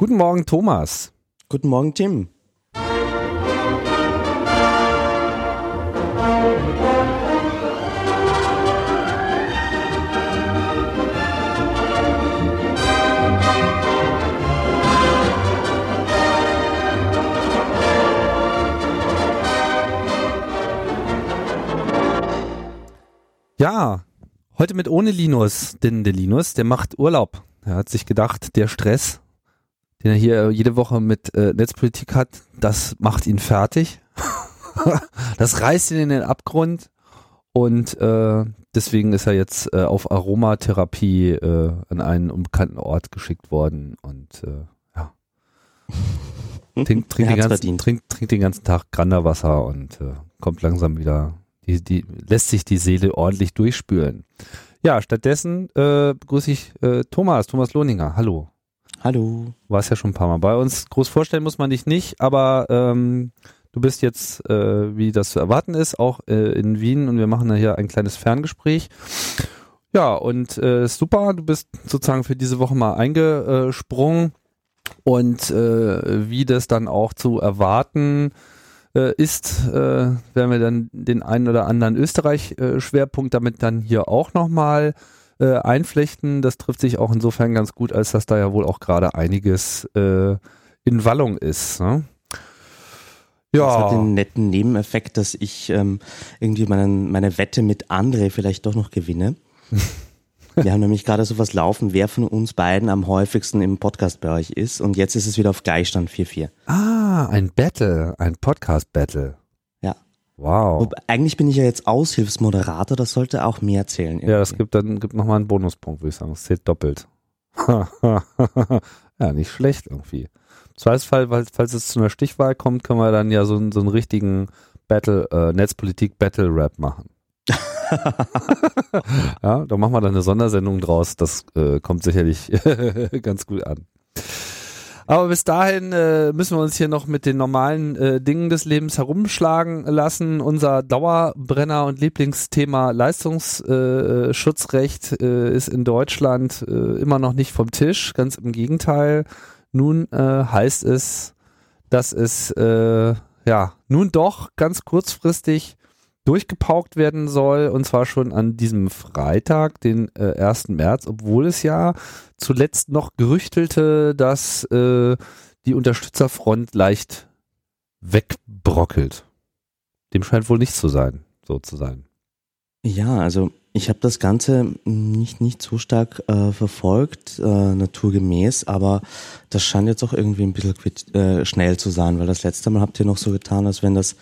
Guten Morgen, Thomas. Guten Morgen, Tim. Ja, heute mit ohne Linus, denn der Linus, der macht Urlaub. Er hat sich gedacht, der Stress, den er hier jede Woche mit äh, Netzpolitik hat, das macht ihn fertig. das reißt ihn in den Abgrund und äh, deswegen ist er jetzt äh, auf Aromatherapie äh, an einen unbekannten Ort geschickt worden und äh, ja. Trink, trink, den ganzen, trink, trink den ganzen Tag Granderwasser und äh, kommt langsam wieder die, die lässt sich die Seele ordentlich durchspülen. Ja, stattdessen äh, begrüße ich äh, Thomas, Thomas Lohninger. Hallo. Hallo. Du warst ja schon ein paar Mal bei uns. Groß vorstellen muss man dich nicht, aber ähm, du bist jetzt, äh, wie das zu erwarten ist, auch äh, in Wien und wir machen da hier ein kleines Ferngespräch. Ja, und äh, super, du bist sozusagen für diese Woche mal eingesprungen und äh, wie das dann auch zu erwarten äh, ist, äh, werden wir dann den einen oder anderen Österreich-Schwerpunkt damit dann hier auch nochmal äh, einflechten. Das trifft sich auch insofern ganz gut, als dass da ja wohl auch gerade einiges äh, in Wallung ist. Ne? Ja. Das hat den netten Nebeneffekt, dass ich ähm, irgendwie meinen, meine Wette mit André vielleicht doch noch gewinne. Wir haben nämlich gerade sowas laufen, wer von uns beiden am häufigsten im Podcast bei euch ist. Und jetzt ist es wieder auf Gleichstand 4-4. Ah, ein Battle, ein Podcast-Battle. Wow. Und eigentlich bin ich ja jetzt Aushilfsmoderator, das sollte auch mehr zählen. Irgendwie. Ja, es gibt dann gibt nochmal einen Bonuspunkt, würde ich sagen. Es zählt doppelt. ja, nicht schlecht irgendwie. Zweifelsfall, falls es zu einer Stichwahl kommt, können wir dann ja so, so einen richtigen Battle, äh, Netzpolitik-Battle-Rap machen. ja, da machen wir dann eine Sondersendung draus. Das äh, kommt sicherlich ganz gut an. Aber bis dahin äh, müssen wir uns hier noch mit den normalen äh, Dingen des Lebens herumschlagen lassen. Unser Dauerbrenner und Lieblingsthema Leistungsschutzrecht äh, ist in Deutschland äh, immer noch nicht vom Tisch. Ganz im Gegenteil. Nun äh, heißt es, dass es äh, ja nun doch ganz kurzfristig durchgepaukt werden soll und zwar schon an diesem Freitag, den äh, 1. März, obwohl es ja zuletzt noch gerüchtelte, dass äh, die Unterstützerfront leicht wegbrockelt. Dem scheint wohl nicht zu sein, so zu sein. Ja, also ich habe das Ganze nicht, nicht so stark äh, verfolgt, äh, naturgemäß, aber das scheint jetzt auch irgendwie ein bisschen äh, schnell zu sein, weil das letzte Mal habt ihr noch so getan, als wenn das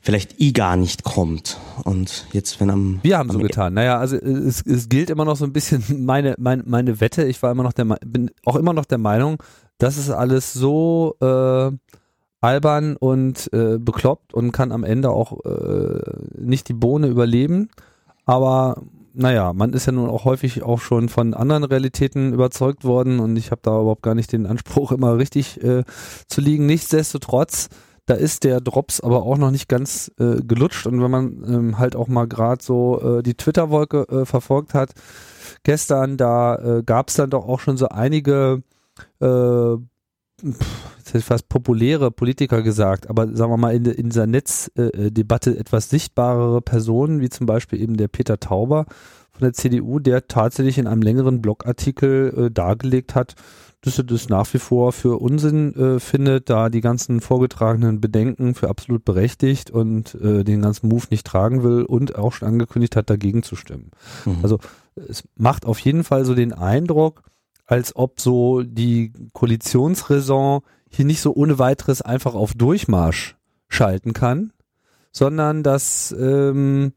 vielleicht eh gar nicht kommt. Und jetzt, wenn am. Wir haben am so getan. Naja, also es, es gilt immer noch so ein bisschen meine, meine, meine Wette. Ich war immer noch der, bin auch immer noch der Meinung, das ist alles so äh, albern und äh, bekloppt und kann am Ende auch äh, nicht die Bohne überleben. Aber naja, man ist ja nun auch häufig auch schon von anderen Realitäten überzeugt worden und ich habe da überhaupt gar nicht den Anspruch, immer richtig äh, zu liegen. Nichtsdestotrotz da ist der Drops aber auch noch nicht ganz äh, gelutscht. Und wenn man ähm, halt auch mal gerade so äh, die Twitter-Wolke äh, verfolgt hat, gestern, da äh, gab es dann doch auch schon so einige äh, jetzt hätte ich fast populäre Politiker gesagt, aber sagen wir mal in, in dieser Netzdebatte äh, etwas sichtbarere Personen, wie zum Beispiel eben der Peter Tauber von der CDU, der tatsächlich in einem längeren Blogartikel äh, dargelegt hat, dass er das nach wie vor für Unsinn äh, findet, da die ganzen vorgetragenen Bedenken für absolut berechtigt und äh, den ganzen Move nicht tragen will und auch schon angekündigt hat, dagegen zu stimmen. Mhm. Also es macht auf jeden Fall so den Eindruck, als ob so die Koalitionsraison hier nicht so ohne weiteres einfach auf Durchmarsch schalten kann, sondern dass, ähm,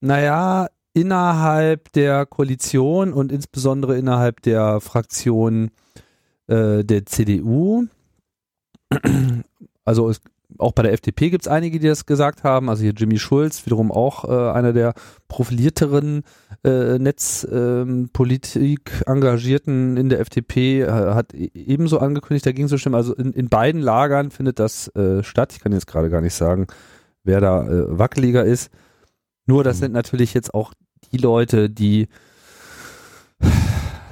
naja, innerhalb der Koalition und insbesondere innerhalb der Fraktion äh, der CDU. Also es, auch bei der FDP gibt es einige, die das gesagt haben. Also hier Jimmy Schulz, wiederum auch äh, einer der profilierteren äh, Netzpolitik ähm, Engagierten in der FDP, äh, hat e-, ebenso angekündigt, dagegen zu stimmen. Also in, in beiden Lagern findet das äh, statt. Ich kann jetzt gerade gar nicht sagen, wer da äh, wackeliger ist. Nur das mhm. sind natürlich jetzt auch die Leute, die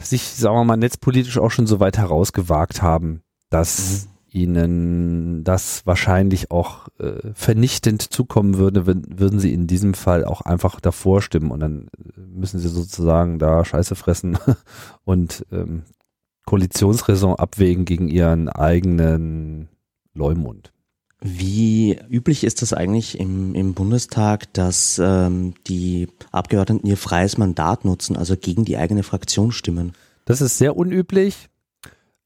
sich, sagen wir mal, netzpolitisch auch schon so weit herausgewagt haben, dass mhm. ihnen das wahrscheinlich auch äh, vernichtend zukommen würde, wenn, würden sie in diesem Fall auch einfach davor stimmen und dann müssen sie sozusagen da Scheiße fressen und ähm, Koalitionsräson abwägen gegen ihren eigenen Leumund. Wie üblich ist das eigentlich im, im Bundestag, dass ähm, die Abgeordneten ihr freies Mandat nutzen, also gegen die eigene Fraktion stimmen? Das ist sehr unüblich.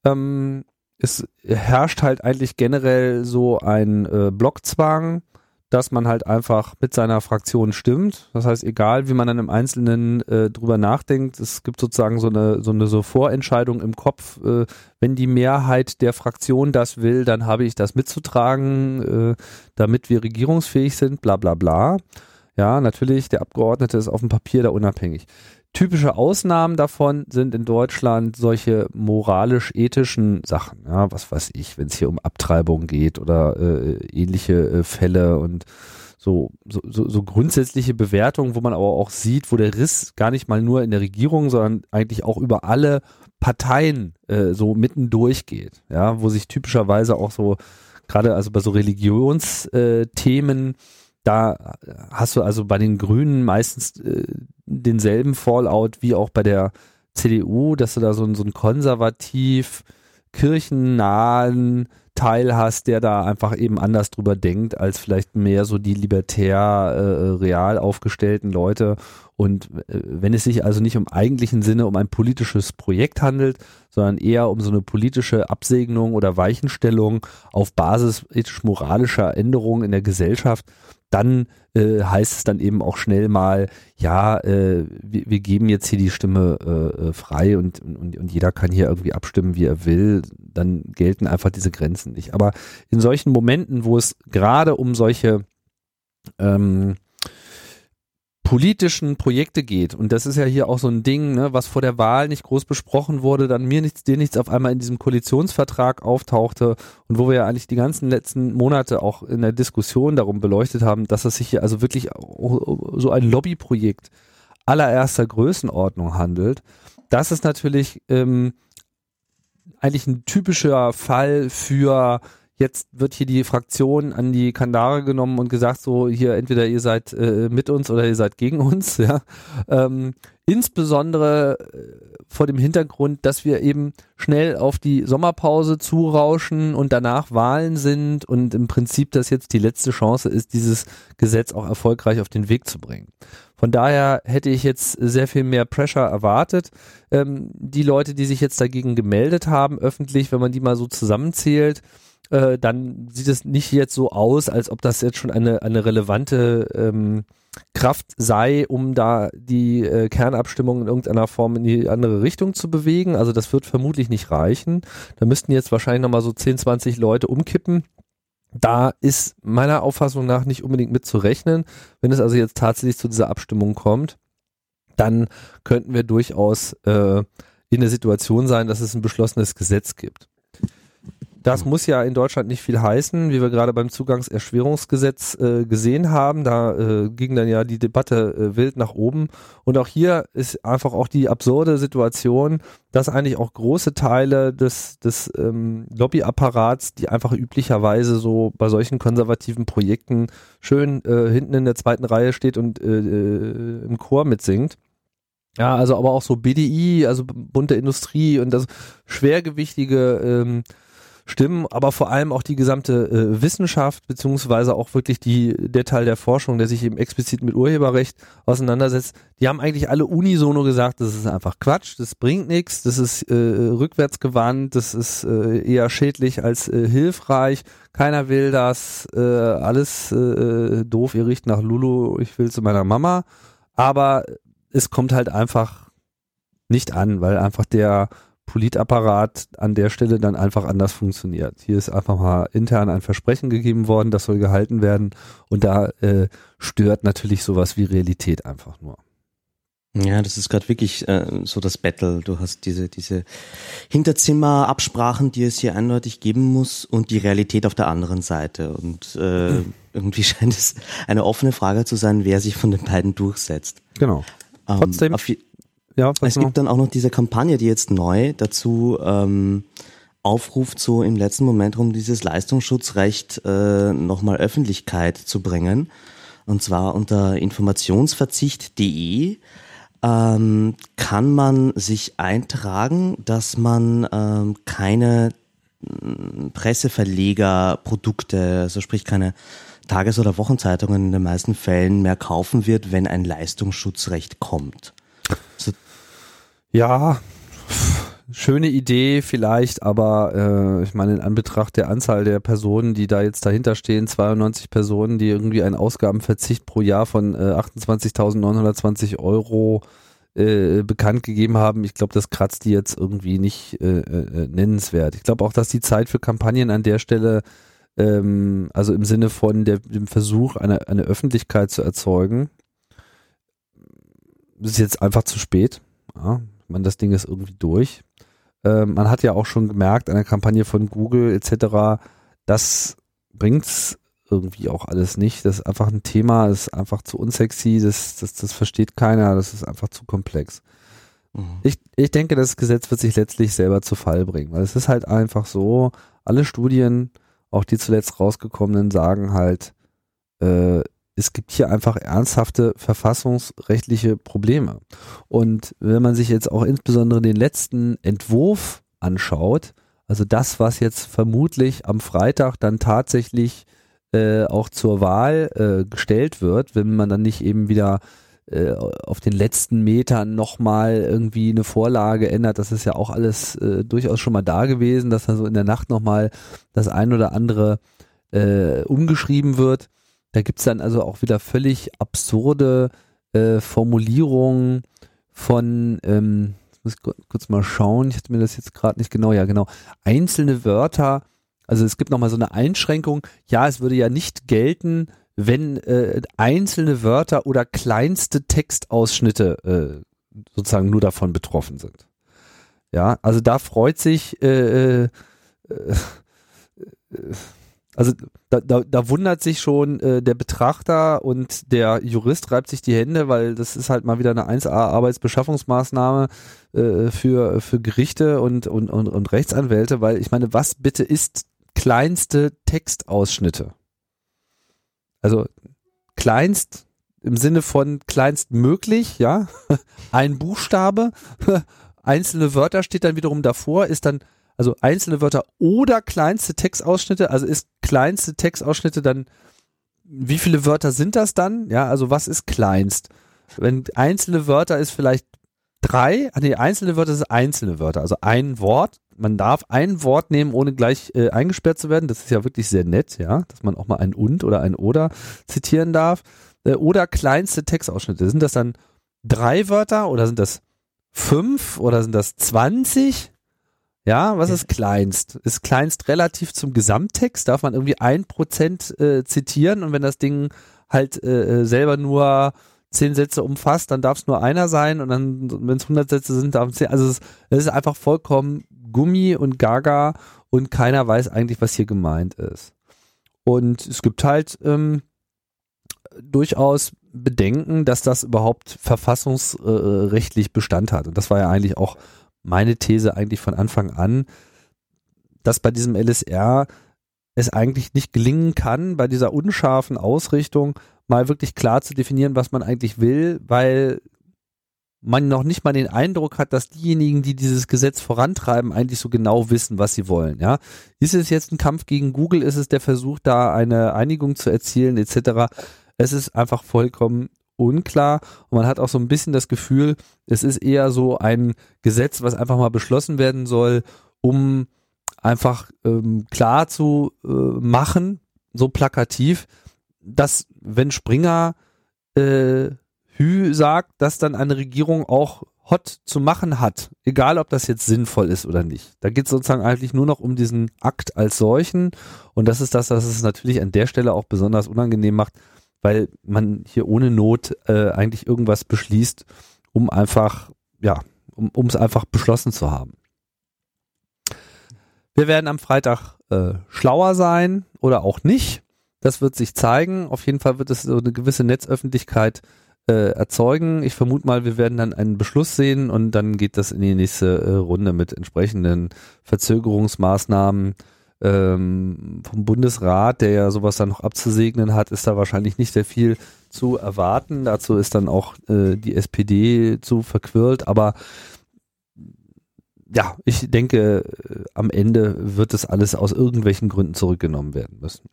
Ähm, es herrscht halt eigentlich generell so ein äh, Blockzwang dass man halt einfach mit seiner Fraktion stimmt. Das heißt, egal wie man dann im Einzelnen äh, drüber nachdenkt, es gibt sozusagen so eine so eine so Vorentscheidung im Kopf. Äh, wenn die Mehrheit der Fraktion das will, dann habe ich das mitzutragen, äh, damit wir regierungsfähig sind. Bla bla bla. Ja, natürlich, der Abgeordnete ist auf dem Papier da unabhängig. Typische Ausnahmen davon sind in Deutschland solche moralisch-ethischen Sachen. Ja, was weiß ich, wenn es hier um Abtreibung geht oder äh, ähnliche äh, Fälle und so, so, so, grundsätzliche Bewertungen, wo man aber auch sieht, wo der Riss gar nicht mal nur in der Regierung, sondern eigentlich auch über alle Parteien äh, so mitten durchgeht. Ja, wo sich typischerweise auch so, gerade also bei so Religionsthemen, äh, da hast du also bei den Grünen meistens äh, denselben Fallout wie auch bei der CDU, dass du da so, so einen konservativ kirchennahen Teil hast, der da einfach eben anders drüber denkt, als vielleicht mehr so die libertär äh, real aufgestellten Leute. Und äh, wenn es sich also nicht im eigentlichen Sinne um ein politisches Projekt handelt, sondern eher um so eine politische Absegnung oder Weichenstellung auf Basis ethisch-moralischer Änderungen in der Gesellschaft, dann äh, heißt es dann eben auch schnell mal, ja, äh, wir, wir, geben jetzt hier die Stimme äh, äh, frei und, und, und jeder kann hier irgendwie abstimmen, wie er will, dann gelten einfach diese Grenzen nicht. Aber in solchen Momenten, wo es gerade um solche ähm, politischen Projekte geht, und das ist ja hier auch so ein Ding, ne, was vor der Wahl nicht groß besprochen wurde, dann mir nichts, dir nichts auf einmal in diesem Koalitionsvertrag auftauchte und wo wir ja eigentlich die ganzen letzten Monate auch in der Diskussion darum beleuchtet haben, dass es sich hier also wirklich so ein Lobbyprojekt allererster Größenordnung handelt. Das ist natürlich ähm, eigentlich ein typischer Fall für Jetzt wird hier die Fraktion an die Kandare genommen und gesagt, so hier entweder ihr seid äh, mit uns oder ihr seid gegen uns. Ja. Ähm, insbesondere äh, vor dem Hintergrund, dass wir eben schnell auf die Sommerpause zurauschen und danach Wahlen sind und im Prinzip das jetzt die letzte Chance ist, dieses Gesetz auch erfolgreich auf den Weg zu bringen. Von daher hätte ich jetzt sehr viel mehr Pressure erwartet. Ähm, die Leute, die sich jetzt dagegen gemeldet haben, öffentlich, wenn man die mal so zusammenzählt, äh, dann sieht es nicht jetzt so aus, als ob das jetzt schon eine, eine relevante ähm, Kraft sei, um da die äh, Kernabstimmung in irgendeiner Form in die andere Richtung zu bewegen. Also das wird vermutlich nicht reichen. Da müssten jetzt wahrscheinlich nochmal so 10, 20 Leute umkippen. Da ist meiner Auffassung nach nicht unbedingt mit zu rechnen. Wenn es also jetzt tatsächlich zu dieser Abstimmung kommt, dann könnten wir durchaus äh, in der Situation sein, dass es ein beschlossenes Gesetz gibt. Das muss ja in Deutschland nicht viel heißen, wie wir gerade beim Zugangserschwerungsgesetz äh, gesehen haben. Da äh, ging dann ja die Debatte äh, wild nach oben. Und auch hier ist einfach auch die absurde Situation, dass eigentlich auch große Teile des, des ähm, Lobbyapparats, die einfach üblicherweise so bei solchen konservativen Projekten schön äh, hinten in der zweiten Reihe steht und äh, äh, im Chor mitsingt. Ja, also aber auch so BDI, also bunte Industrie und das schwergewichtige ähm, stimmen, aber vor allem auch die gesamte äh, Wissenschaft, beziehungsweise auch wirklich die, der Teil der Forschung, der sich eben explizit mit Urheberrecht auseinandersetzt, die haben eigentlich alle unisono gesagt, das ist einfach Quatsch, das bringt nichts, das ist äh, rückwärtsgewandt, das ist äh, eher schädlich als äh, hilfreich, keiner will das, äh, alles äh, doof, ihr riecht nach Lulu, ich will zu meiner Mama, aber es kommt halt einfach nicht an, weil einfach der Politapparat an der Stelle dann einfach anders funktioniert. Hier ist einfach mal intern ein Versprechen gegeben worden, das soll gehalten werden und da äh, stört natürlich sowas wie Realität einfach nur. Ja, das ist gerade wirklich äh, so das Battle. Du hast diese, diese Hinterzimmerabsprachen, die es hier eindeutig geben muss und die Realität auf der anderen Seite. Und äh, irgendwie scheint es eine offene Frage zu sein, wer sich von den beiden durchsetzt. Genau. Ähm, Trotzdem, Ja, es gibt dann auch noch diese Kampagne, die jetzt neu dazu ähm, aufruft, so im letzten Moment um dieses Leistungsschutzrecht äh, nochmal Öffentlichkeit zu bringen. Und zwar unter informationsverzicht.de ähm, kann man sich eintragen, dass man ähm, keine mm, Presseverlegerprodukte, also sprich keine Tages- oder Wochenzeitungen in den meisten Fällen mehr kaufen wird, wenn ein Leistungsschutzrecht kommt. Ja, schöne Idee vielleicht, aber äh, ich meine in Anbetracht der Anzahl der Personen, die da jetzt dahinter stehen, 92 Personen, die irgendwie einen Ausgabenverzicht pro Jahr von äh, 28.920 Euro äh, bekannt gegeben haben. Ich glaube, das kratzt die jetzt irgendwie nicht äh, äh, nennenswert. Ich glaube auch, dass die Zeit für Kampagnen an der Stelle, ähm, also im Sinne von der, dem Versuch, eine, eine Öffentlichkeit zu erzeugen, ist jetzt einfach zu spät. Ja, man, das Ding ist irgendwie durch. Ähm, man hat ja auch schon gemerkt an der Kampagne von Google etc., das bringt's irgendwie auch alles nicht. Das ist einfach ein Thema, das ist einfach zu unsexy, das, das, das versteht keiner, das ist einfach zu komplex. Mhm. Ich, ich denke, das Gesetz wird sich letztlich selber zu Fall bringen, weil es ist halt einfach so, alle Studien, auch die zuletzt rausgekommenen, sagen halt, äh, es gibt hier einfach ernsthafte verfassungsrechtliche Probleme. Und wenn man sich jetzt auch insbesondere den letzten Entwurf anschaut, also das, was jetzt vermutlich am Freitag dann tatsächlich äh, auch zur Wahl äh, gestellt wird, wenn man dann nicht eben wieder äh, auf den letzten Metern nochmal irgendwie eine Vorlage ändert, das ist ja auch alles äh, durchaus schon mal da gewesen, dass dann so in der Nacht nochmal das ein oder andere äh, umgeschrieben wird. Da gibt's dann also auch wieder völlig absurde äh, Formulierungen von, ähm, muss ich kurz mal schauen, ich hatte mir das jetzt gerade nicht genau, ja genau, einzelne Wörter, also es gibt nochmal so eine Einschränkung, ja, es würde ja nicht gelten, wenn äh, einzelne Wörter oder kleinste Textausschnitte äh, sozusagen nur davon betroffen sind. Ja, also da freut sich äh, äh, äh, also da, da, da wundert sich schon äh, der Betrachter und der Jurist reibt sich die Hände, weil das ist halt mal wieder eine 1A Arbeitsbeschaffungsmaßnahme äh, für, für Gerichte und, und, und, und Rechtsanwälte, weil ich meine, was bitte ist kleinste Textausschnitte? Also kleinst im Sinne von kleinst möglich, ja, ein Buchstabe, einzelne Wörter steht dann wiederum davor, ist dann also einzelne Wörter oder kleinste Textausschnitte, also ist kleinste Textausschnitte dann, wie viele Wörter sind das dann? Ja, also was ist kleinst? Wenn einzelne Wörter ist vielleicht drei, ah nee, einzelne Wörter sind einzelne Wörter, also ein Wort. Man darf ein Wort nehmen, ohne gleich äh, eingesperrt zu werden. Das ist ja wirklich sehr nett, ja, dass man auch mal ein und oder ein oder zitieren darf. Äh, oder kleinste Textausschnitte. Sind das dann drei Wörter oder sind das fünf oder sind das zwanzig? Ja, was ist kleinst? Ist kleinst relativ zum Gesamttext? Darf man irgendwie ein Prozent äh, zitieren und wenn das Ding halt äh, äh selber nur zehn Sätze umfasst, dann darf es nur einer sein und dann, wenn es 100 Sätze sind, darf es zehn. Also es, es ist einfach vollkommen Gummi und Gaga und keiner weiß eigentlich, was hier gemeint ist. Und es gibt halt ähm, durchaus Bedenken, dass das überhaupt verfassungsrechtlich Bestand hat. Und das war ja eigentlich auch meine These eigentlich von Anfang an, dass bei diesem LSR es eigentlich nicht gelingen kann, bei dieser unscharfen Ausrichtung mal wirklich klar zu definieren, was man eigentlich will, weil man noch nicht mal den Eindruck hat, dass diejenigen, die dieses Gesetz vorantreiben, eigentlich so genau wissen, was sie wollen. Ja, ist es jetzt ein Kampf gegen Google? Ist es der Versuch, da eine Einigung zu erzielen, etc. Es ist einfach vollkommen unklar und man hat auch so ein bisschen das Gefühl, es ist eher so ein Gesetz, was einfach mal beschlossen werden soll, um einfach ähm, klar zu äh, machen, so plakativ, dass wenn Springer äh, Hü sagt, dass dann eine Regierung auch hot zu machen hat, egal ob das jetzt sinnvoll ist oder nicht. Da geht es sozusagen eigentlich nur noch um diesen Akt als solchen und das ist das, was es natürlich an der Stelle auch besonders unangenehm macht, weil man hier ohne Not äh, eigentlich irgendwas beschließt, um einfach, ja, um es einfach beschlossen zu haben. Wir werden am Freitag äh, schlauer sein oder auch nicht. Das wird sich zeigen. Auf jeden Fall wird es so eine gewisse Netzöffentlichkeit äh, erzeugen. Ich vermute mal, wir werden dann einen Beschluss sehen und dann geht das in die nächste äh, Runde mit entsprechenden Verzögerungsmaßnahmen ähm, vom Bundesrat, der ja sowas dann noch abzusegnen hat, ist da wahrscheinlich nicht sehr viel zu erwarten. Dazu ist dann auch äh, die SPD zu verquirlt, aber ja, ich denke, äh, am Ende wird das alles aus irgendwelchen Gründen zurückgenommen werden müssen.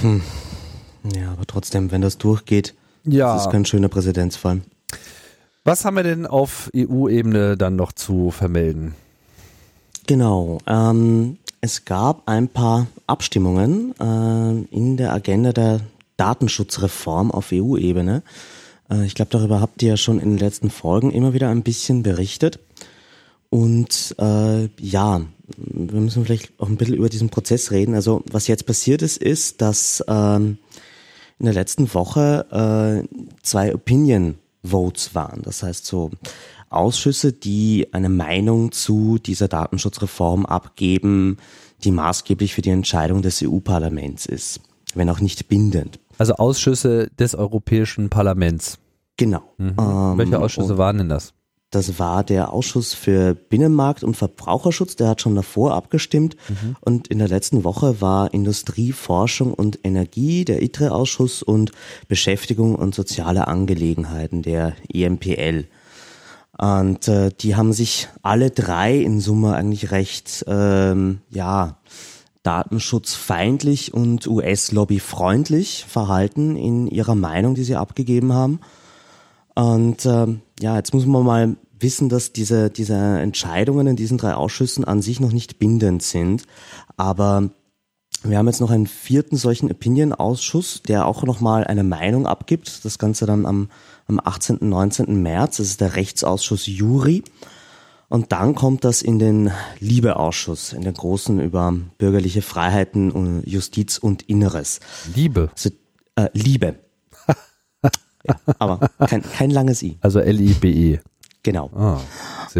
Hm. Ja, aber trotzdem, wenn das durchgeht, ja. das ist kein schöner Präzedenzfall. Was haben wir denn auf EU-Ebene dann noch zu vermelden? Genau. Ähm, es gab ein paar Abstimmungen äh, in der Agenda der Datenschutzreform auf EU-Ebene. Äh, ich glaube, darüber habt ihr ja schon in den letzten Folgen immer wieder ein bisschen berichtet. Und äh, ja, wir müssen vielleicht auch ein bisschen über diesen Prozess reden. Also was jetzt passiert ist, ist, dass ähm, in der letzten Woche äh, zwei Opinion Votes waren. Das heißt so Ausschüsse, die eine Meinung zu dieser Datenschutzreform abgeben, die maßgeblich für die Entscheidung des EU-Parlaments ist, wenn auch nicht bindend. Also Ausschüsse des Europäischen Parlaments. Genau. Mhm. Ähm, Welche Ausschüsse waren denn das? Das war der Ausschuss für Binnenmarkt und Verbraucherschutz, der hat schon davor abgestimmt. Mhm. Und in der letzten Woche war Industrie, Forschung und Energie, der ITRE-Ausschuss und Beschäftigung und soziale Angelegenheiten, der EMPL. Und äh, die haben sich alle drei in Summe eigentlich recht, ähm, ja, datenschutzfeindlich und US-Lobby-freundlich verhalten in ihrer Meinung, die sie abgegeben haben. Und ähm, ja, jetzt muss man mal wissen, dass diese, diese Entscheidungen in diesen drei Ausschüssen an sich noch nicht bindend sind. Aber wir haben jetzt noch einen vierten solchen Opinion-Ausschuss, der auch nochmal eine Meinung abgibt. Das Ganze dann am, am 18. 19. März. Das ist der Rechtsausschuss Juri. Und dann kommt das in den Liebeausschuss, in den großen über bürgerliche Freiheiten, Justiz und Inneres. Liebe. Also, äh, Liebe. Ja, aber kein, kein langes I. Also L-I-B-E. Genau. Ah,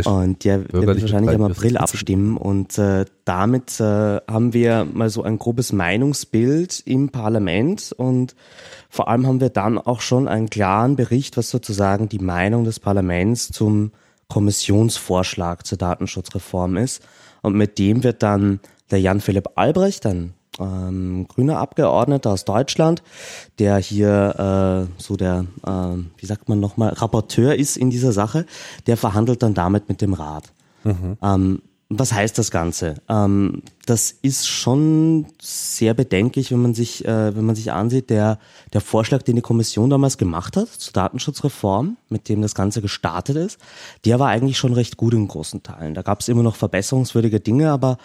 und der wird wahrscheinlich im April abstimmen und äh, damit äh, haben wir mal so ein grobes Meinungsbild im Parlament und vor allem haben wir dann auch schon einen klaren Bericht, was sozusagen die Meinung des Parlaments zum Kommissionsvorschlag zur Datenschutzreform ist und mit dem wird dann der Jan Philipp Albrecht, ein ähm, grüner Abgeordneter aus Deutschland, der hier äh, so der, äh, wie sagt man nochmal, Rapporteur ist in dieser Sache, der verhandelt dann damit mit dem Rat. Mhm. Ähm, was heißt das Ganze? Ähm, das ist schon sehr bedenklich, wenn man sich, äh, wenn man sich ansieht, der, der Vorschlag, den die Kommission damals gemacht hat zur Datenschutzreform, mit dem das Ganze gestartet ist, der war eigentlich schon recht gut in großen Teilen. Da gab es immer noch verbesserungswürdige Dinge, aber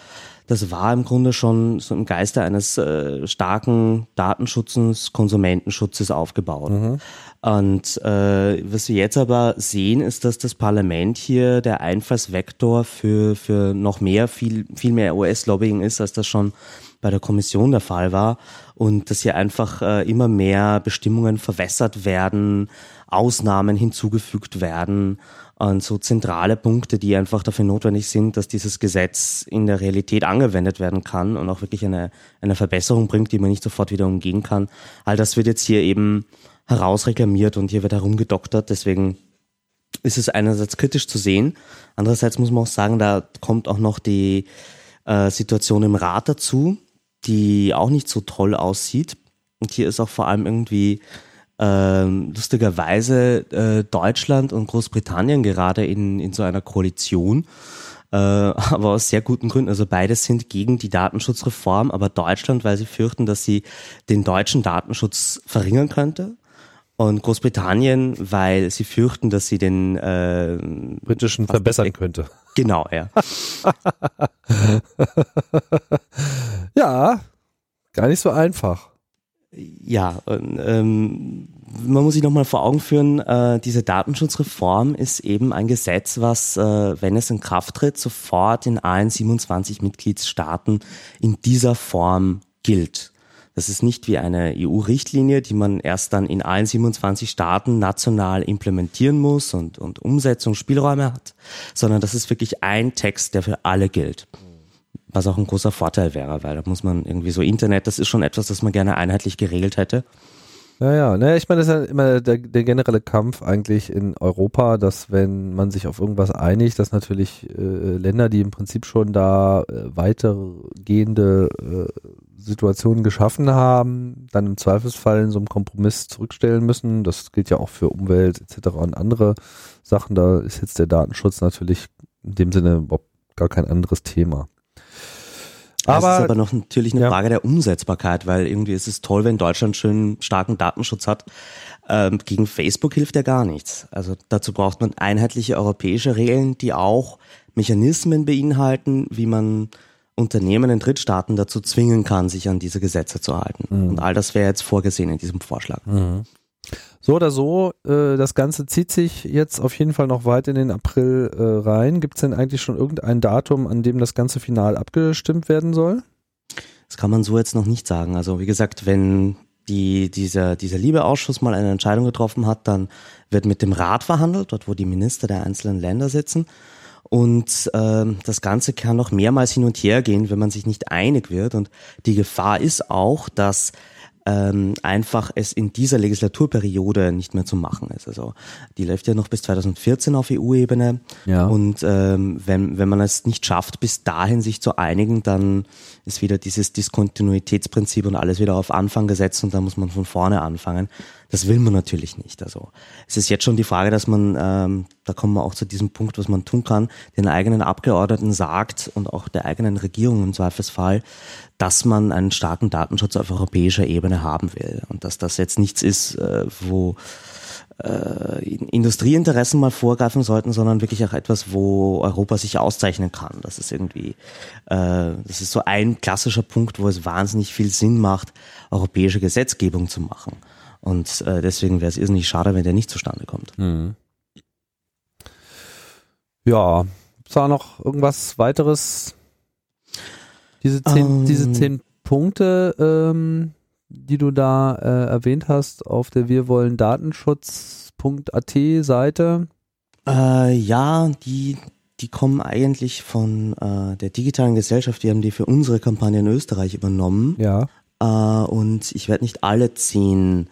das war im Grunde schon so im Geiste eines äh, starken Datenschutzes, Konsumentenschutzes aufgebaut. Mhm. Und äh, was wir jetzt aber sehen, ist, dass das Parlament hier der Einfallsvektor für, für noch mehr, viel, viel mehr US-Lobbying ist, als das schon bei der Kommission der Fall war. Und dass hier einfach äh, immer mehr Bestimmungen verwässert werden, Ausnahmen hinzugefügt werden und so zentrale Punkte, die einfach dafür notwendig sind, dass dieses Gesetz in der Realität angewendet werden kann und auch wirklich eine, eine Verbesserung bringt, die man nicht sofort wieder umgehen kann. All das wird jetzt hier eben herausreklamiert und hier wird herumgedoktert, deswegen ist es einerseits kritisch zu sehen, andererseits muss man auch sagen, da kommt auch noch die äh, Situation im Rat dazu, die auch nicht so toll aussieht. Und hier ist auch vor allem irgendwie ähm, lustigerweise äh, Deutschland und Großbritannien gerade in, in so einer Koalition, äh, aber aus sehr guten Gründen. Also beides sind gegen die Datenschutzreform, aber Deutschland, weil sie fürchten, dass sie den deutschen Datenschutz verringern könnte. Und Großbritannien, weil sie fürchten, dass sie den äh, britischen verbessern könnte. Genau, ja. ja, gar nicht so einfach. Ja, und, ähm, man muss sich nochmal vor Augen führen, äh, diese Datenschutzreform ist eben ein Gesetz, was, äh, wenn es in Kraft tritt, sofort in allen 27 Mitgliedstaaten in dieser Form gilt. Das ist nicht wie eine EU-Richtlinie, die man erst dann in allen 27 Staaten national implementieren muss und, und Umsetzungsspielräume hat, sondern das ist wirklich ein Text, der für alle gilt was auch ein großer Vorteil wäre, weil da muss man irgendwie so Internet, das ist schon etwas, das man gerne einheitlich geregelt hätte. Ja, ja. Naja, ich meine, das ist ja immer der, der generelle Kampf eigentlich in Europa, dass wenn man sich auf irgendwas einigt, dass natürlich äh, Länder, die im Prinzip schon da äh, weitergehende äh, Situationen geschaffen haben, dann im Zweifelsfall in so einem Kompromiss zurückstellen müssen. Das gilt ja auch für Umwelt etc. und andere Sachen. Da ist jetzt der Datenschutz natürlich in dem Sinne überhaupt gar kein anderes Thema. Aber, das ist aber noch natürlich eine ja. Frage der Umsetzbarkeit, weil irgendwie ist es toll, wenn Deutschland schön starken Datenschutz hat. Ähm, gegen Facebook hilft ja gar nichts. Also dazu braucht man einheitliche europäische Regeln, die auch Mechanismen beinhalten, wie man Unternehmen in Drittstaaten dazu zwingen kann, sich an diese Gesetze zu halten. Mhm. Und all das wäre jetzt vorgesehen in diesem Vorschlag. Mhm. So oder so, äh, das Ganze zieht sich jetzt auf jeden Fall noch weit in den April äh, rein. Gibt es denn eigentlich schon irgendein Datum, an dem das Ganze final abgestimmt werden soll? Das kann man so jetzt noch nicht sagen. Also wie gesagt, wenn die, dieser, dieser Liebeausschuss mal eine Entscheidung getroffen hat, dann wird mit dem Rat verhandelt, dort wo die Minister der einzelnen Länder sitzen. Und äh, das Ganze kann noch mehrmals hin und her gehen, wenn man sich nicht einig wird. Und die Gefahr ist auch, dass ähm, einfach es in dieser Legislaturperiode nicht mehr zu machen ist. Also die läuft ja noch bis 2014 auf EU-Ebene ja. und ähm, wenn, wenn man es nicht schafft, bis dahin sich zu einigen, dann ist wieder dieses Diskontinuitätsprinzip und alles wieder auf Anfang gesetzt und dann muss man von vorne anfangen. Das will man natürlich nicht. Also es ist jetzt schon die Frage, dass man, ähm, da kommen wir auch zu diesem Punkt, was man tun kann, den eigenen Abgeordneten sagt und auch der eigenen Regierung im Zweifelsfall, dass man einen starken Datenschutz auf europäischer Ebene haben will und dass das jetzt nichts ist, äh, wo äh, Industrieinteressen mal vorgreifen sollten, sondern wirklich auch etwas, wo Europa sich auszeichnen kann. Das ist irgendwie, äh, das ist so ein klassischer Punkt, wo es wahnsinnig viel Sinn macht, europäische Gesetzgebung zu machen. Und äh, deswegen wäre es irrsinnig schade, wenn der nicht zustande kommt. Mhm. Ja, ist da noch irgendwas weiteres? Diese zehn, um, ähm. diese zehn Punkte, ähm, die du da äh, erwähnt hast auf der Wir wollen Datenschutz.at Seite? Äh, ja, die, die kommen eigentlich von äh, der digitalen Gesellschaft. Die haben die für unsere Kampagne in Österreich übernommen. Ja. Äh, und ich werde nicht alle zehn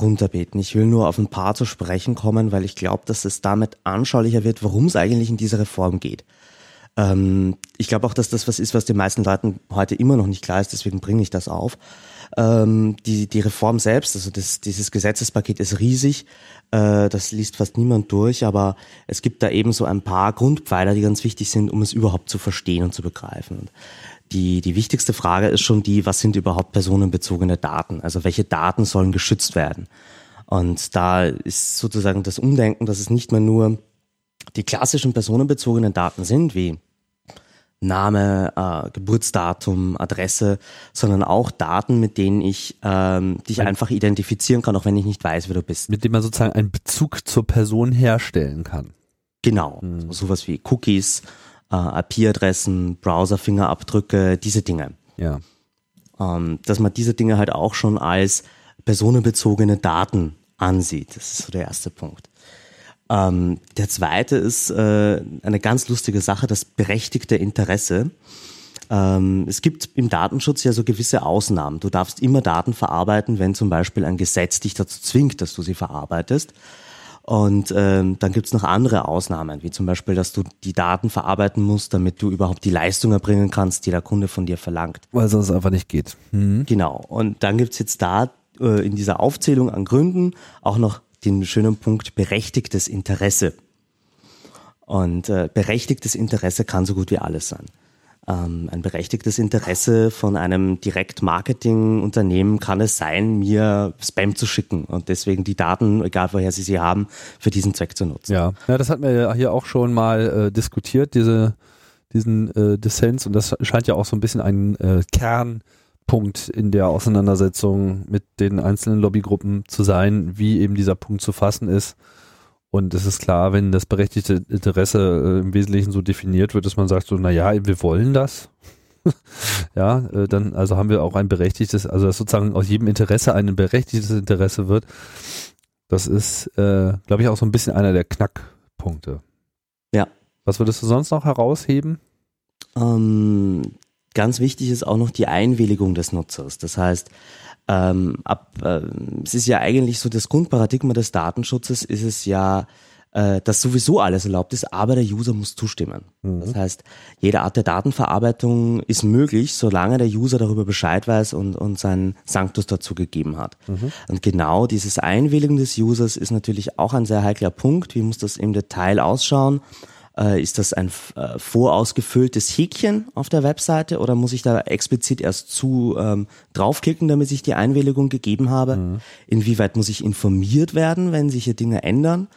runterbeten. Ich will nur auf ein paar zu sprechen kommen, weil ich glaube, dass es damit anschaulicher wird, worum es eigentlich in dieser Reform geht. Ähm, ich glaube auch, dass das was ist, was den meisten Leuten heute immer noch nicht klar ist, deswegen bringe ich das auf. Ähm, die, die Reform selbst, also das, dieses Gesetzespaket ist riesig, äh, das liest fast niemand durch, aber es gibt da eben so ein paar Grundpfeiler, die ganz wichtig sind, um es überhaupt zu verstehen und zu begreifen. Und die, die wichtigste Frage ist schon die, was sind überhaupt personenbezogene Daten? Also welche Daten sollen geschützt werden? Und da ist sozusagen das Umdenken, dass es nicht mehr nur die klassischen personenbezogenen Daten sind, wie Name, äh, Geburtsdatum, Adresse, sondern auch Daten, mit denen ich ähm, dich einfach identifizieren kann, auch wenn ich nicht weiß, wer du bist. Mit dem man sozusagen einen Bezug zur Person herstellen kann. Genau, hm. sowas wie Cookies, äh, IP-Adressen, Browser-Fingerabdrücke, diese Dinge. Ja. Ähm, dass man diese Dinge halt auch schon als personenbezogene Daten ansieht. Das ist so der erste Punkt. Ähm, der zweite ist äh, eine ganz lustige Sache, das berechtigte Interesse. Ähm, es gibt im Datenschutz ja so gewisse Ausnahmen. Du darfst immer Daten verarbeiten, wenn zum Beispiel ein Gesetz dich dazu zwingt, dass du sie verarbeitest. Und ähm, dann gibt's noch andere Ausnahmen, wie zum Beispiel, dass du die Daten verarbeiten musst, damit du überhaupt die Leistung erbringen kannst, die der Kunde von dir verlangt. Weil sonst einfach nicht geht. Mhm. Genau. Und dann gibt's jetzt da äh, in dieser Aufzählung an Gründen auch noch den schönen Punkt berechtigtes Interesse. Und äh, berechtigtes Interesse kann so gut wie alles sein. Ähm, ein berechtigtes Interesse von einem Direkt-Marketing-Unternehmen kann es sein, mir Spam zu schicken und deswegen die Daten, egal woher sie sie haben, für diesen Zweck zu nutzen. Ja, ja das hatten wir ja hier auch schon mal äh, diskutiert, diese, diesen äh, Dissens und das scheint ja auch so ein bisschen ein äh, Kern Punkt in der Auseinandersetzung mit den einzelnen Lobbygruppen zu sein, wie eben dieser Punkt zu fassen ist. Und es ist klar, wenn das berechtigte Interesse äh, im Wesentlichen so definiert wird, dass man sagt so, na ja, wir wollen das. ja, äh, dann also haben wir auch ein berechtigtes, also dass sozusagen aus jedem Interesse ein berechtigtes Interesse wird. Das ist, äh, glaube ich, auch so ein bisschen einer der Knackpunkte. Ja. Was würdest du sonst noch herausheben? Ähm, ganz wichtig ist auch noch die Einwilligung des Nutzers. Das heißt, ähm, ab, äh, es ist ja eigentlich so das Grundparadigma des Datenschutzes ist es ja, äh, dass sowieso alles erlaubt ist, aber der User muss zustimmen. Mhm. Das heißt, jede Art der Datenverarbeitung ist möglich, solange der User darüber Bescheid weiß und, und seinen Sanctus dazu gegeben hat. Mhm. Und genau dieses Einwilligen des Users ist natürlich auch ein sehr heikler Punkt. Wie muss das im Detail ausschauen? Äh, ist das ein äh, vorausgefülltes Häkchen auf der Webseite oder muss ich da explizit erst zu ähm, draufklicken, damit ich die Einwilligung gegeben habe? Mhm. Inwieweit muss ich informiert werden, wenn sich hier Dinge ändern?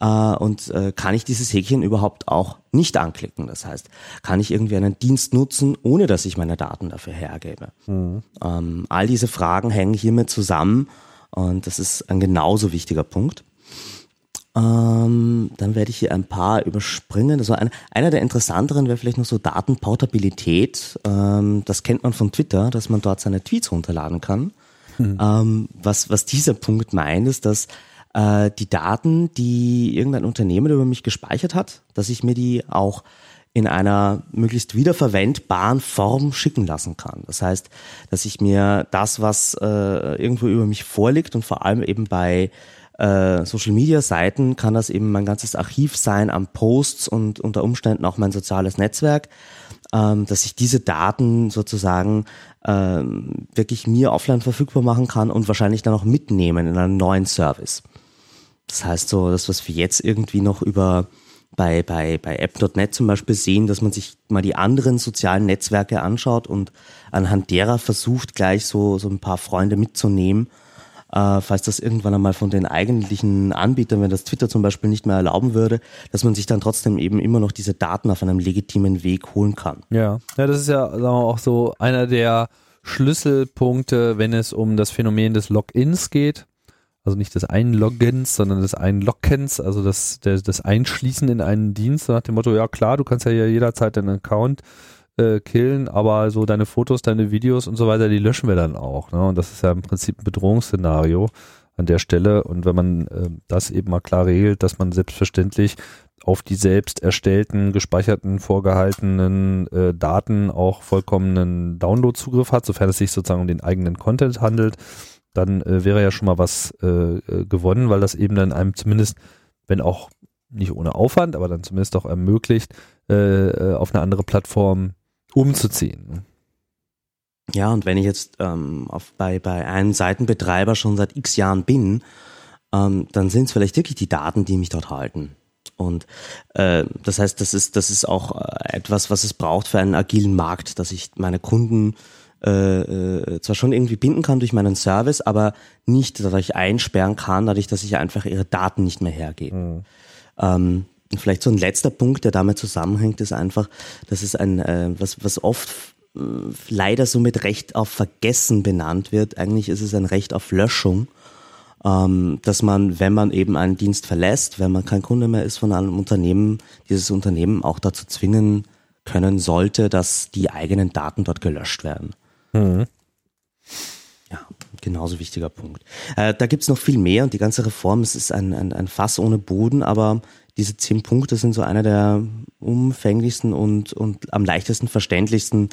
Äh, und äh, kann ich dieses Häkchen überhaupt auch nicht anklicken? Das heißt, kann ich irgendwie einen Dienst nutzen, ohne dass ich meine Daten dafür hergebe? Mhm. Ähm, all diese Fragen hängen hiermit zusammen und das ist ein genauso wichtiger Punkt. Ähm, dann werde ich hier ein paar überspringen. Also ein, einer der interessanteren wäre vielleicht noch so Datenportabilität. Ähm, das kennt man von Twitter, dass man dort seine Tweets runterladen kann. Mhm. Ähm, was, was dieser Punkt meint, ist, dass äh, die Daten, die irgendein Unternehmen über mich gespeichert hat, dass ich mir die auch in einer möglichst wiederverwendbaren Form schicken lassen kann. Das heißt, dass ich mir das, was äh, irgendwo über mich vorliegt und vor allem eben bei äh, Social Media Seiten kann das eben mein ganzes Archiv sein an Posts und unter Umständen auch mein soziales Netzwerk, ähm, dass ich diese Daten sozusagen ähm, wirklich mir offline verfügbar machen kann und wahrscheinlich dann auch mitnehmen in einen neuen Service. Das heißt so, das, was wir jetzt irgendwie noch über bei, bei, bei app.net zum Beispiel sehen, dass man sich mal die anderen sozialen Netzwerke anschaut und anhand derer versucht, gleich so, so ein paar Freunde mitzunehmen äh, falls das irgendwann einmal von den eigentlichen Anbietern, wenn das Twitter zum Beispiel nicht mehr erlauben würde, dass man sich dann trotzdem eben immer noch diese Daten auf einem legitimen Weg holen kann. Ja, ja das ist ja sagen wir, auch so einer der Schlüsselpunkte, wenn es um das Phänomen des Logins geht. Also nicht des Einloggens, sondern des Einlockens, also das, das Einschließen in einen Dienst, nach dem Motto, ja klar, du kannst ja jederzeit deinen Account äh, killen, aber so deine Fotos, deine Videos und so weiter, die löschen wir dann auch. Ne? Und das ist ja im Prinzip ein Bedrohungsszenario an der Stelle. Und wenn man äh, das eben mal klar regelt, dass man selbstverständlich auf die selbst erstellten, gespeicherten, vorgehaltenen äh, Daten auch vollkommenen Download-Zugriff hat, sofern es sich sozusagen um den eigenen Content handelt, dann äh, wäre ja schon mal was äh, äh gewonnen, weil das eben dann einem zumindest, wenn auch nicht ohne Aufwand, aber dann zumindest auch ermöglicht, äh, äh auf eine andere Plattform umzuziehen. Ja, und wenn ich jetzt ähm, auf, bei, bei einem Seitenbetreiber schon seit x Jahren bin, ähm, dann sind es vielleicht wirklich die Daten, die mich dort halten. Und äh, das heißt, das ist, das ist auch äh, etwas, was es braucht für einen agilen Markt, dass ich meine Kunden äh, äh, zwar schon irgendwie binden kann durch meinen Service, aber nicht dadurch einsperren kann, dadurch, dass ich einfach ihre Daten nicht mehr hergebe. Mhm. Ähm, und vielleicht so ein letzter Punkt, der damit zusammenhängt, ist einfach, dass es ein, äh, was, was oft äh, leider so mit Recht auf Vergessen benannt wird. Eigentlich ist es ein Recht auf Löschung, ähm, dass man, wenn man eben einen Dienst verlässt, wenn man kein Kunde mehr ist von einem Unternehmen, dieses Unternehmen auch dazu zwingen können sollte, dass die eigenen Daten dort gelöscht werden. Mhm. Ja, genauso wichtiger Punkt. Äh, da gibt's noch viel mehr und die ganze Reform, es ist ein, ein, ein Fass ohne Boden, aber diese zehn Punkte sind so einer der umfänglichsten und, und am leichtesten verständlichsten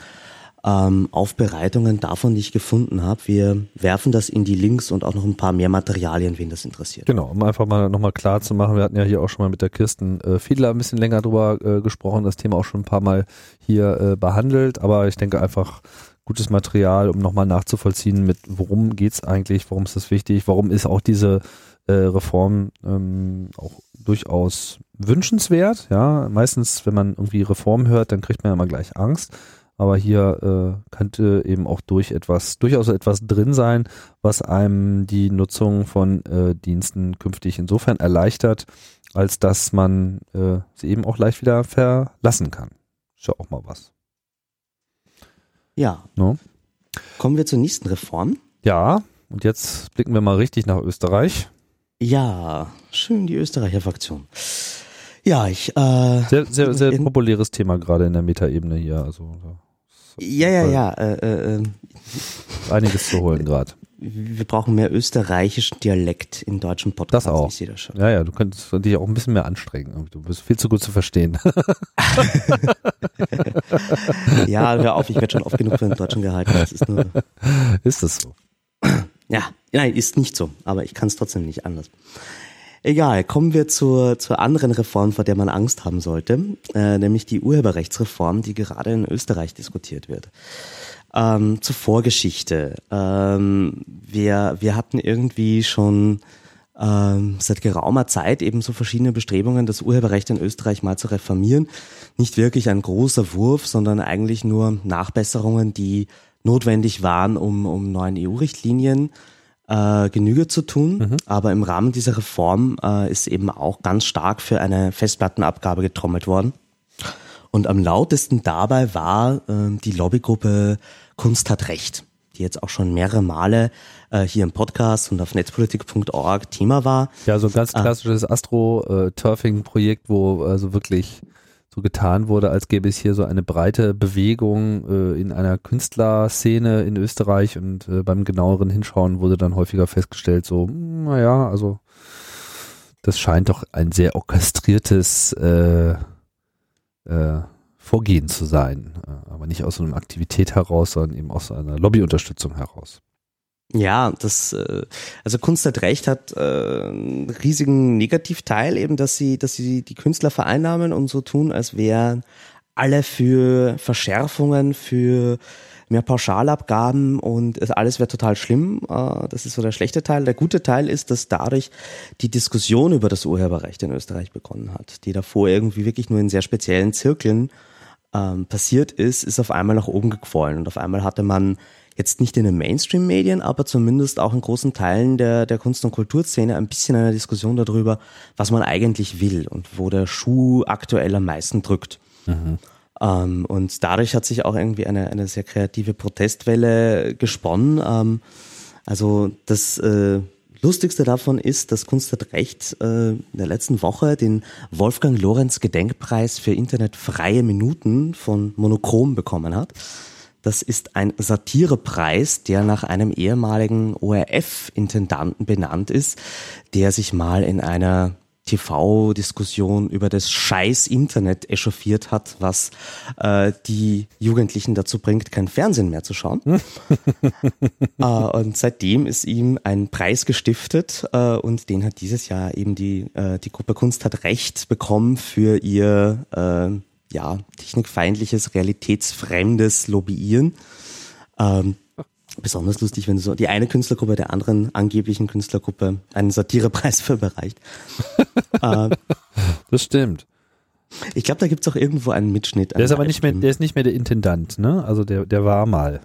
ähm, Aufbereitungen davon, die ich gefunden habe. Wir werfen das in die Links und auch noch ein paar mehr Materialien, wen das interessiert. Genau, um einfach mal nochmal klar zu machen, wir hatten ja hier auch schon mal mit der Kirsten äh, Fiedler ein bisschen länger drüber äh, gesprochen, das Thema auch schon ein paar Mal hier äh, behandelt, aber ich denke einfach gutes Material, um nochmal nachzuvollziehen, mit worum geht's eigentlich, warum ist das wichtig, warum ist auch diese äh, Reform ähm, auch durchaus wünschenswert. Ja, meistens, wenn man irgendwie Reform hört, dann kriegt man ja immer gleich Angst. Aber hier äh, könnte eben auch durch etwas, durchaus etwas drin sein, was einem die Nutzung von äh, Diensten künftig insofern erleichtert, als dass man äh, sie eben auch leicht wieder verlassen kann. Ist ja auch mal was. Ja. No? Kommen wir zur nächsten Reform. Ja, und jetzt blicken wir mal richtig nach Österreich. Ja, schön die Österreicher Fraktion. Ja, ich. Äh, sehr, sehr, sehr in, populäres Thema gerade in der Metaebene hier. Also, ja, ja, ja. Äh, äh, einiges zu holen gerade. wir brauchen mehr österreichischen Dialekt in deutschen Podcasts. Das auch. Ich sehe das schon. Ja, ja, du könntest dich auch ein bisschen mehr anstrengen. Du bist viel zu gut zu verstehen. ja, hör auf, ich werde schon oft genug für den Deutschen gehalten. Das ist nur. Ist das so? Ja, nein, ist nicht so, aber ich kann es trotzdem nicht anders. Egal, kommen wir zur, zur anderen Reform, vor der man Angst haben sollte, äh, nämlich die Urheberrechtsreform, die gerade in Österreich diskutiert wird. Ähm, zur Vorgeschichte. Ähm, wir, wir hatten irgendwie schon ähm, seit geraumer Zeit eben so verschiedene Bestrebungen, das Urheberrecht in Österreich mal zu reformieren. Nicht wirklich ein großer Wurf, sondern eigentlich nur Nachbesserungen, die notwendig waren, um, um neuen EU-Richtlinien äh, Genüge zu tun. Mhm. Aber im Rahmen dieser Reform äh, ist eben auch ganz stark für eine Festplattenabgabe getrommelt worden. Und am lautesten dabei war äh, die Lobbygruppe Kunst hat Recht, die jetzt auch schon mehrere Male äh, hier im Podcast und auf netzpolitik.org Thema war. Ja, so ein ganz äh, klassisches Astro-Turfing-Projekt, wo also wirklich so getan wurde, als gäbe es hier so eine breite Bewegung äh, in einer Künstlerszene in Österreich und äh, beim genaueren Hinschauen wurde dann häufiger festgestellt, so, naja, also das scheint doch ein sehr orchestriertes äh, äh, Vorgehen zu sein, äh, aber nicht aus so einer Aktivität heraus, sondern eben aus einer Lobbyunterstützung heraus. Ja, das äh, also Kunst hat recht hat äh, einen riesigen Negativteil eben, dass sie, dass sie die Künstler vereinnahmen und so tun, als wären alle für Verschärfungen, für mehr Pauschalabgaben und alles wäre total schlimm. Äh, das ist so der schlechte Teil. Der gute Teil ist, dass dadurch die Diskussion über das Urheberrecht in Österreich begonnen hat, die davor irgendwie wirklich nur in sehr speziellen Zirkeln ähm, passiert ist, ist auf einmal nach oben gequollen und auf einmal hatte man jetzt nicht in den Mainstream-Medien, aber zumindest auch in großen Teilen der, der Kunst- und Kulturszene ein bisschen eine Diskussion darüber, was man eigentlich will und wo der Schuh aktuell am meisten drückt. Mhm. Ähm, und dadurch hat sich auch irgendwie eine, eine sehr kreative Protestwelle gesponnen. Ähm, also das äh, Lustigste davon ist, dass Kunst hat Recht äh, in der letzten Woche den Wolfgang Lorenz Gedenkpreis für internetfreie Minuten von Monochrom bekommen hat. Das ist ein Satirepreis, der nach einem ehemaligen ORF-Intendanten benannt ist, der sich mal in einer TV-Diskussion über das scheiß Internet echauffiert hat, was äh, die Jugendlichen dazu bringt, kein Fernsehen mehr zu schauen. äh, und seitdem ist ihm ein Preis gestiftet äh, und den hat dieses Jahr eben die, äh, die Gruppe Kunst hat Recht bekommen für ihr äh, ja, technikfeindliches, realitätsfremdes Lobbyieren. Ähm, besonders lustig, wenn so die eine Künstlergruppe der anderen angeblichen Künstlergruppe einen Satirepreis für überreicht. äh, das stimmt. Ich glaube, da gibt's auch irgendwo einen Mitschnitt. Der ist aber nicht mehr, der ist nicht mehr der Intendant, ne? Also der, der war mal.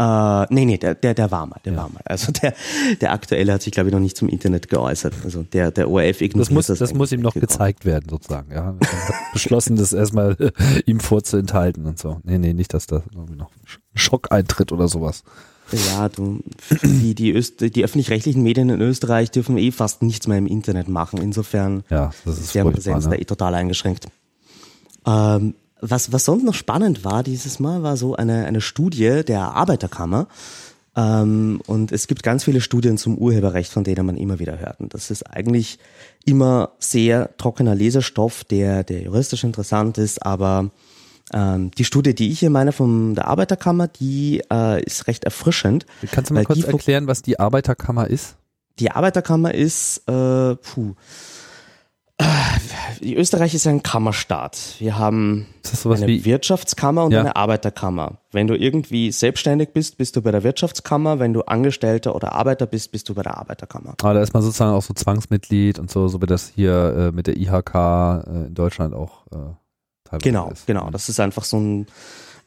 Äh, nee, nee, der, der, der war mal, der ja. war mal. Also der, der aktuelle hat sich, glaube ich, noch nicht zum Internet geäußert. Also der, der ORF ignoriert das. Muss, das, das muss ihm noch gezeigt werden, sozusagen. Ja, beschlossen, das erstmal ihm vorzuenthalten und so. Nee, nee, nicht, dass da noch Schock eintritt oder sowas. Ja, du, die, die, Öst, die öffentlich-rechtlichen Medien in Österreich dürfen eh fast nichts mehr im Internet machen. Insofern ja, das ist deren Präsenz ne? da eh total eingeschränkt. Ähm, was, was sonst noch spannend war dieses Mal, war so eine, eine Studie der Arbeiterkammer. Ähm, und es gibt ganz viele Studien zum Urheberrecht, von denen man immer wieder hört. Und das ist eigentlich immer sehr trockener Leserstoff, der, der juristisch interessant ist, aber ähm, die Studie, die ich hier meine von der Arbeiterkammer, die äh, ist recht erfrischend. Kannst du mal kurz erklären, was die Arbeiterkammer ist? Die Arbeiterkammer ist, äh, puh, Österreich ist ein Kammerstaat. Wir haben eine? Wirtschaftskammer und ja. eine Arbeiterkammer. Wenn du irgendwie selbstständig bist, bist du bei der Wirtschaftskammer. Wenn du Angestellter oder Arbeiter bist, bist du bei der Arbeiterkammer. Aber da ist man sozusagen auch so Zwangsmitglied und so, so wie das hier äh, mit der IHK äh, in Deutschland auch äh, teilweise genau, ist. Genau, genau. Das ist einfach so ein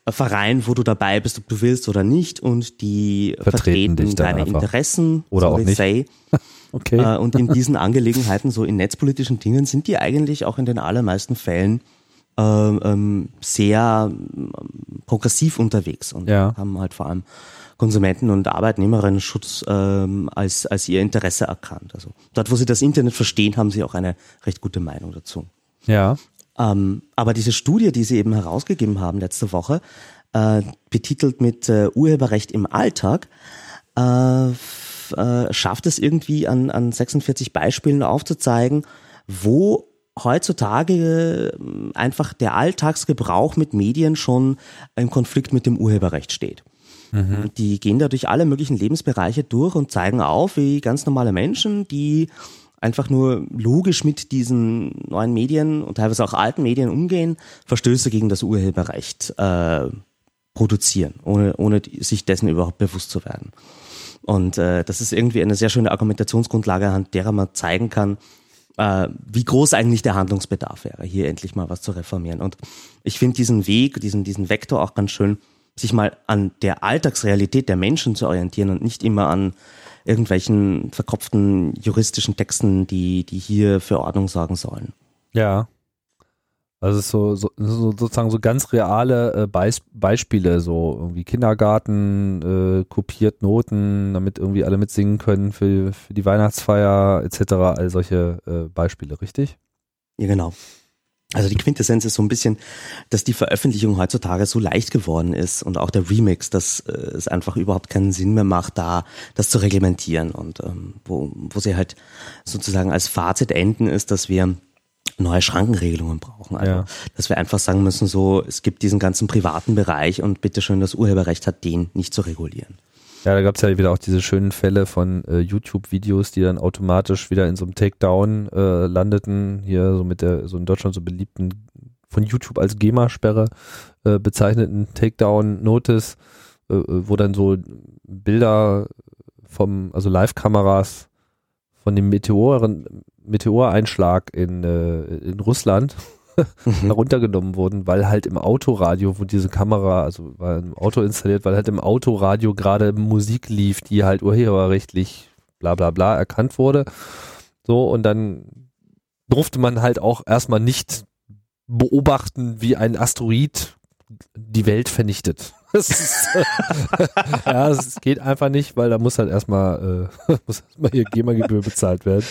Verein, wo du dabei bist, ob du willst oder nicht, und die vertreten, vertreten deine. Interessen, oder so auch nicht. Say. okay. Äh, und in diesen Angelegenheiten, so in netzpolitischen Dingen, sind die eigentlich auch in den allermeisten Fällen äh, ähm, sehr ähm, progressiv unterwegs und ja. haben halt vor allem Konsumenten- und Arbeitnehmerinnen-Schutz ähm, als, als ihr Interesse erkannt. Also dort, wo sie das Internet verstehen, haben sie auch eine recht gute Meinung dazu. Ja. Ähm, aber diese Studie, die sie eben herausgegeben haben letzte Woche, äh, betitelt mit äh, Urheberrecht im Alltag, äh, äh, schafft es irgendwie an, an 46 Beispielen aufzuzeigen, wo heutzutage äh, einfach der Alltagsgebrauch mit Medien schon im Konflikt mit dem Urheberrecht steht. Mhm. Die gehen da durch alle möglichen Lebensbereiche durch und zeigen auf, wie ganz normale Menschen, die einfach nur logisch mit diesen neuen Medien und teilweise auch alten Medien umgehen, Verstöße gegen das Urheberrecht äh, produzieren, ohne, ohne sich dessen überhaupt bewusst zu werden. Und äh, das ist irgendwie eine sehr schöne Argumentationsgrundlage, anhand derer man zeigen kann, äh, wie groß eigentlich der Handlungsbedarf wäre, hier endlich mal was zu reformieren. Und ich finde diesen Weg, diesen, diesen Vektor auch ganz schön, sich mal an der Alltagsrealität der Menschen zu orientieren und nicht immer an irgendwelchen verkopften juristischen Texten, die, die hier für Ordnung sorgen sollen. Ja. Also so, so, so sozusagen so ganz reale äh, Beis Beispiele, so irgendwie Kindergarten, äh, kopiert Noten, damit irgendwie alle mitsingen können für, für die Weihnachtsfeier etc. All solche äh, Beispiele, richtig? Ja, genau. Also die Quintessenz ist so ein bisschen, dass die Veröffentlichung heutzutage so leicht geworden ist und auch der Remix, dass äh, es einfach überhaupt keinen Sinn mehr macht, da das zu reglementieren und ähm, wo, wo sie halt sozusagen als Fazit enden ist, dass wir neue Schrankenregelungen brauchen. Also, ja. dass wir einfach sagen müssen, so, es gibt diesen ganzen privaten Bereich und bitteschön, das Urheberrecht hat den nicht zu regulieren. Ja, da gab es ja wieder auch diese schönen Fälle von äh, YouTube-Videos, die dann automatisch wieder in so einem Takedown äh, landeten. Hier so mit der so in Deutschland so beliebten von YouTube als GEMA-Sperre äh, bezeichneten Takedown-Notice, äh, äh, wo dann so Bilder vom, also Live-Kameras von dem Meteoren, Meteoreinschlag in, äh, in Russland. heruntergenommen wurden, weil halt im Autoradio, wo diese Kamera, also war im Auto installiert, weil halt im Autoradio gerade Musik lief, die halt urheberrechtlich bla bla bla erkannt wurde. So, und dann durfte man halt auch erstmal nicht beobachten, wie ein Asteroid die Welt vernichtet. Ist, ja, es geht einfach nicht, weil da muss halt erstmal äh, muss erstmal hier GEMA-Gebühr bezahlt werden.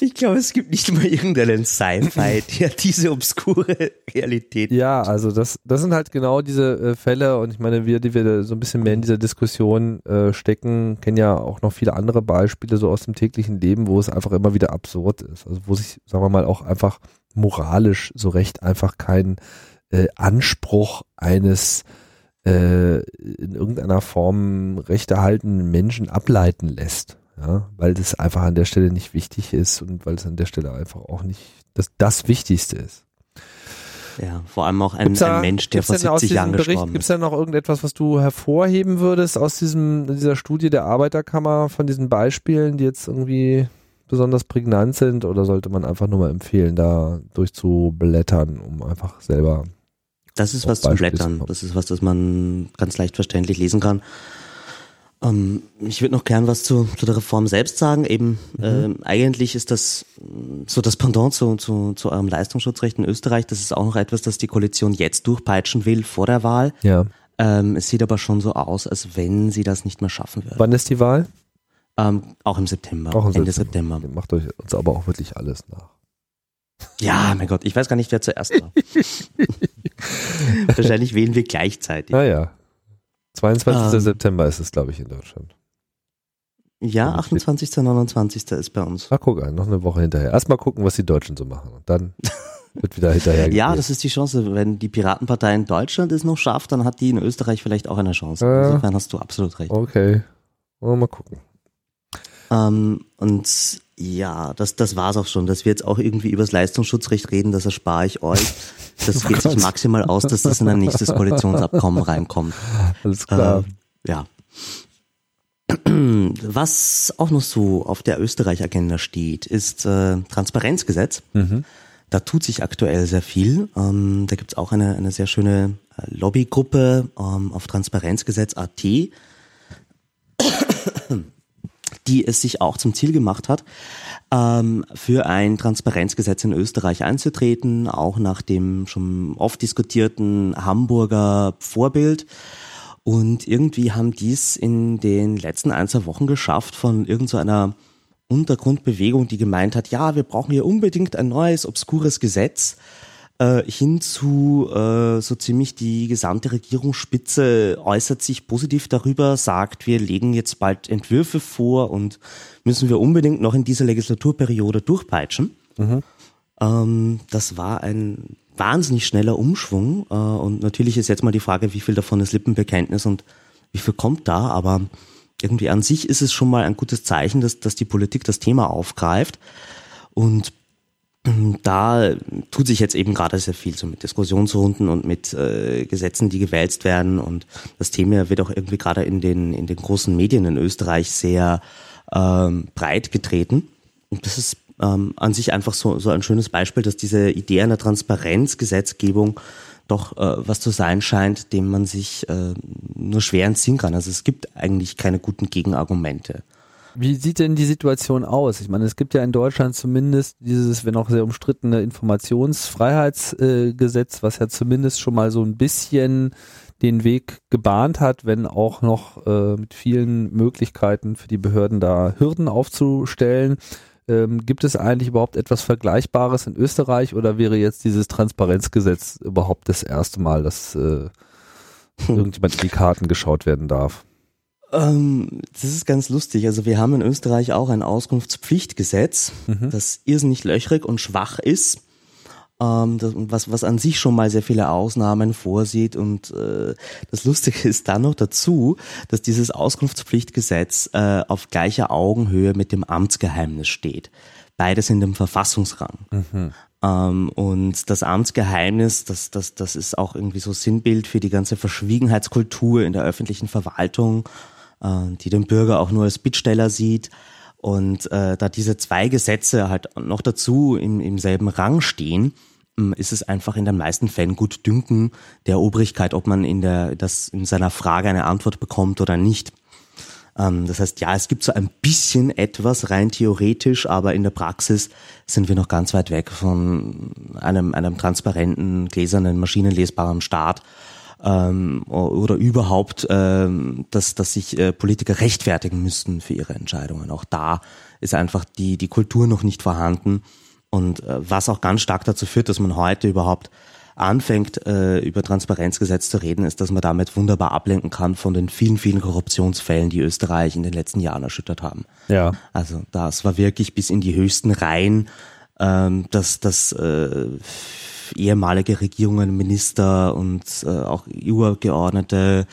Ich glaube, es gibt nicht mal irgendeinen Sci-Fi, der diese obskure Realität. Ja, also das, das sind halt genau diese äh, Fälle und ich meine, wir, die wir so ein bisschen mehr in dieser Diskussion äh, stecken, kennen ja auch noch viele andere Beispiele so aus dem täglichen Leben, wo es einfach immer wieder absurd ist. Also wo sich, sagen wir mal, auch einfach moralisch so recht einfach kein äh, Anspruch eines äh, in irgendeiner Form rechterhaltenden Menschen ableiten lässt. Ja, weil das einfach an der Stelle nicht wichtig ist und weil es an der Stelle einfach auch nicht das, das Wichtigste ist. Ja, vor allem auch ein, da, ein Mensch, der vor 70 Jahren Bericht, gestorben ist. Gibt es da noch irgendetwas, was du hervorheben würdest aus diesem, dieser Studie der Arbeiterkammer von diesen Beispielen, die jetzt irgendwie besonders prägnant sind oder sollte man einfach nur mal empfehlen, da durchzublättern, um einfach selber das ist was zum Blättern. Das ist was, das man ganz leicht verständlich lesen kann. Ähm, ich würde noch gern was zu, zu der Reform selbst sagen. Eben, mhm. äh, eigentlich ist das so das Pendant zu, zu, zu eurem Leistungsschutzrecht in Österreich. Das ist auch noch etwas, das die Koalition jetzt durchpeitschen will vor der Wahl. Ja. Ähm, es sieht aber schon so aus, als wenn sie das nicht mehr schaffen würden. Wann ist die Wahl? Ähm, auch im September. Auch im Ende September. September. Macht euch uns aber auch wirklich alles nach. Ja, mein Gott, ich weiß gar nicht, wer zuerst war. Wahrscheinlich wählen wir gleichzeitig. Ah ja. 22. Ähm, September ist es, glaube ich, in Deutschland. Ja, 28. 29. ist bei uns. Ach, guck an, noch eine Woche hinterher. Erstmal gucken, was die Deutschen so machen. Und dann wird wieder hinterher Ja, das ist die Chance. Wenn die Piratenpartei in Deutschland es noch schafft, dann hat die in Österreich vielleicht auch eine Chance. Äh, Insofern hast du absolut recht. Okay. Mal gucken. Ähm, und ja, das, das war's auch schon. Dass wir jetzt auch irgendwie über das Leistungsschutzrecht reden, das erspare ich euch. Das oh geht sich maximal aus, dass das in ein nächstes Koalitionsabkommen reinkommt. Alles klar. Äh, ja. Was auch noch so auf der Österreich-Agenda steht, ist äh, Transparenzgesetz. Mhm. Da tut sich aktuell sehr viel. Ähm, da gibt's auch eine, eine sehr schöne äh, Lobbygruppe ähm, auf Transparenzgesetz.at die es sich auch zum Ziel gemacht hat, ähm, für ein Transparenzgesetz in Österreich einzutreten, auch nach dem schon oft diskutierten Hamburger Vorbild. Und irgendwie haben dies in den letzten ein, zwei Wochen geschafft von irgendeiner so Untergrundbewegung, die gemeint hat, ja, wir brauchen hier unbedingt ein neues, obskures Gesetz, äh, hin zu äh, so ziemlich die gesamte Regierungsspitze äußert sich positiv darüber, sagt, wir legen jetzt bald Entwürfe vor und müssen wir unbedingt noch in dieser Legislaturperiode durchpeitschen. Mhm. Ähm, das war ein wahnsinnig schneller Umschwung äh, und natürlich ist jetzt mal die Frage, wie viel davon ist Lippenbekenntnis und wie viel kommt da, aber irgendwie an sich ist es schon mal ein gutes Zeichen, dass, dass die Politik das Thema aufgreift und da tut sich jetzt eben gerade sehr viel so mit Diskussionsrunden und mit äh, Gesetzen, die gewälzt werden und das Thema wird auch irgendwie gerade in den in den großen Medien in Österreich sehr ähm, breit getreten und das ist ähm, an sich einfach so so ein schönes Beispiel, dass diese Idee einer Transparenzgesetzgebung doch äh, was zu sein scheint, dem man sich äh, nur schwer entziehen kann. Also es gibt eigentlich keine guten Gegenargumente. Wie sieht denn die Situation aus? Ich meine, es gibt ja in Deutschland zumindest dieses, wenn auch sehr umstrittene Informationsfreiheitsgesetz, äh, was ja zumindest schon mal so ein bisschen den Weg gebahnt hat, wenn auch noch äh, mit vielen Möglichkeiten für die Behörden da Hürden aufzustellen. Ähm, gibt es eigentlich überhaupt etwas Vergleichbares in Österreich oder wäre jetzt dieses Transparenzgesetz überhaupt das erste Mal, dass äh, irgendjemand in die Karten geschaut werden darf? Ähm, das ist ganz lustig. Also wir haben in Österreich auch ein Auskunftspflichtgesetz, mhm. das irrsinnig löchrig und schwach ist. Ähm, das, was, was an sich schon mal sehr viele Ausnahmen vorsieht. Und äh, das Lustige ist dann noch dazu, dass dieses Auskunftspflichtgesetz äh, auf gleicher Augenhöhe mit dem Amtsgeheimnis steht. Beides in dem Verfassungsrang. Mhm. Ähm, und das Amtsgeheimnis, das, das, das ist auch irgendwie so Sinnbild für die ganze Verschwiegenheitskultur in der öffentlichen Verwaltung äh, die den Bürger auch nur als Bittsteller sieht. Und äh, da diese zwei Gesetze halt noch dazu im, im selben Rang stehen, ähm, ist es einfach in den meisten Fällen gut dünken der Obrigkeit, ob man in der das in seiner Frage eine Antwort bekommt oder nicht. Ähm, das heißt, ja, es gibt so ein bisschen etwas rein theoretisch, aber in der Praxis sind wir noch ganz weit weg von einem einem transparenten, gläsernen, maschinenlesbaren Staat ähm, oder überhaupt, ähm, dass, dass sich äh, Politiker rechtfertigen müssten für ihre Entscheidungen. Auch da ist einfach die, die Kultur noch nicht vorhanden. Und äh, was auch ganz stark dazu führt, dass man heute überhaupt anfängt, äh, über Transparenzgesetz zu reden, ist, dass man damit wunderbar ablenken kann von den vielen, vielen Korruptionsfällen, die Österreich in den letzten Jahren erschüttert haben. Ja. Also das war wirklich bis in die höchsten Reihen, ähm, dass das äh, ehemalige Regierungen, Minister und äh, auch EU-Abgeordnete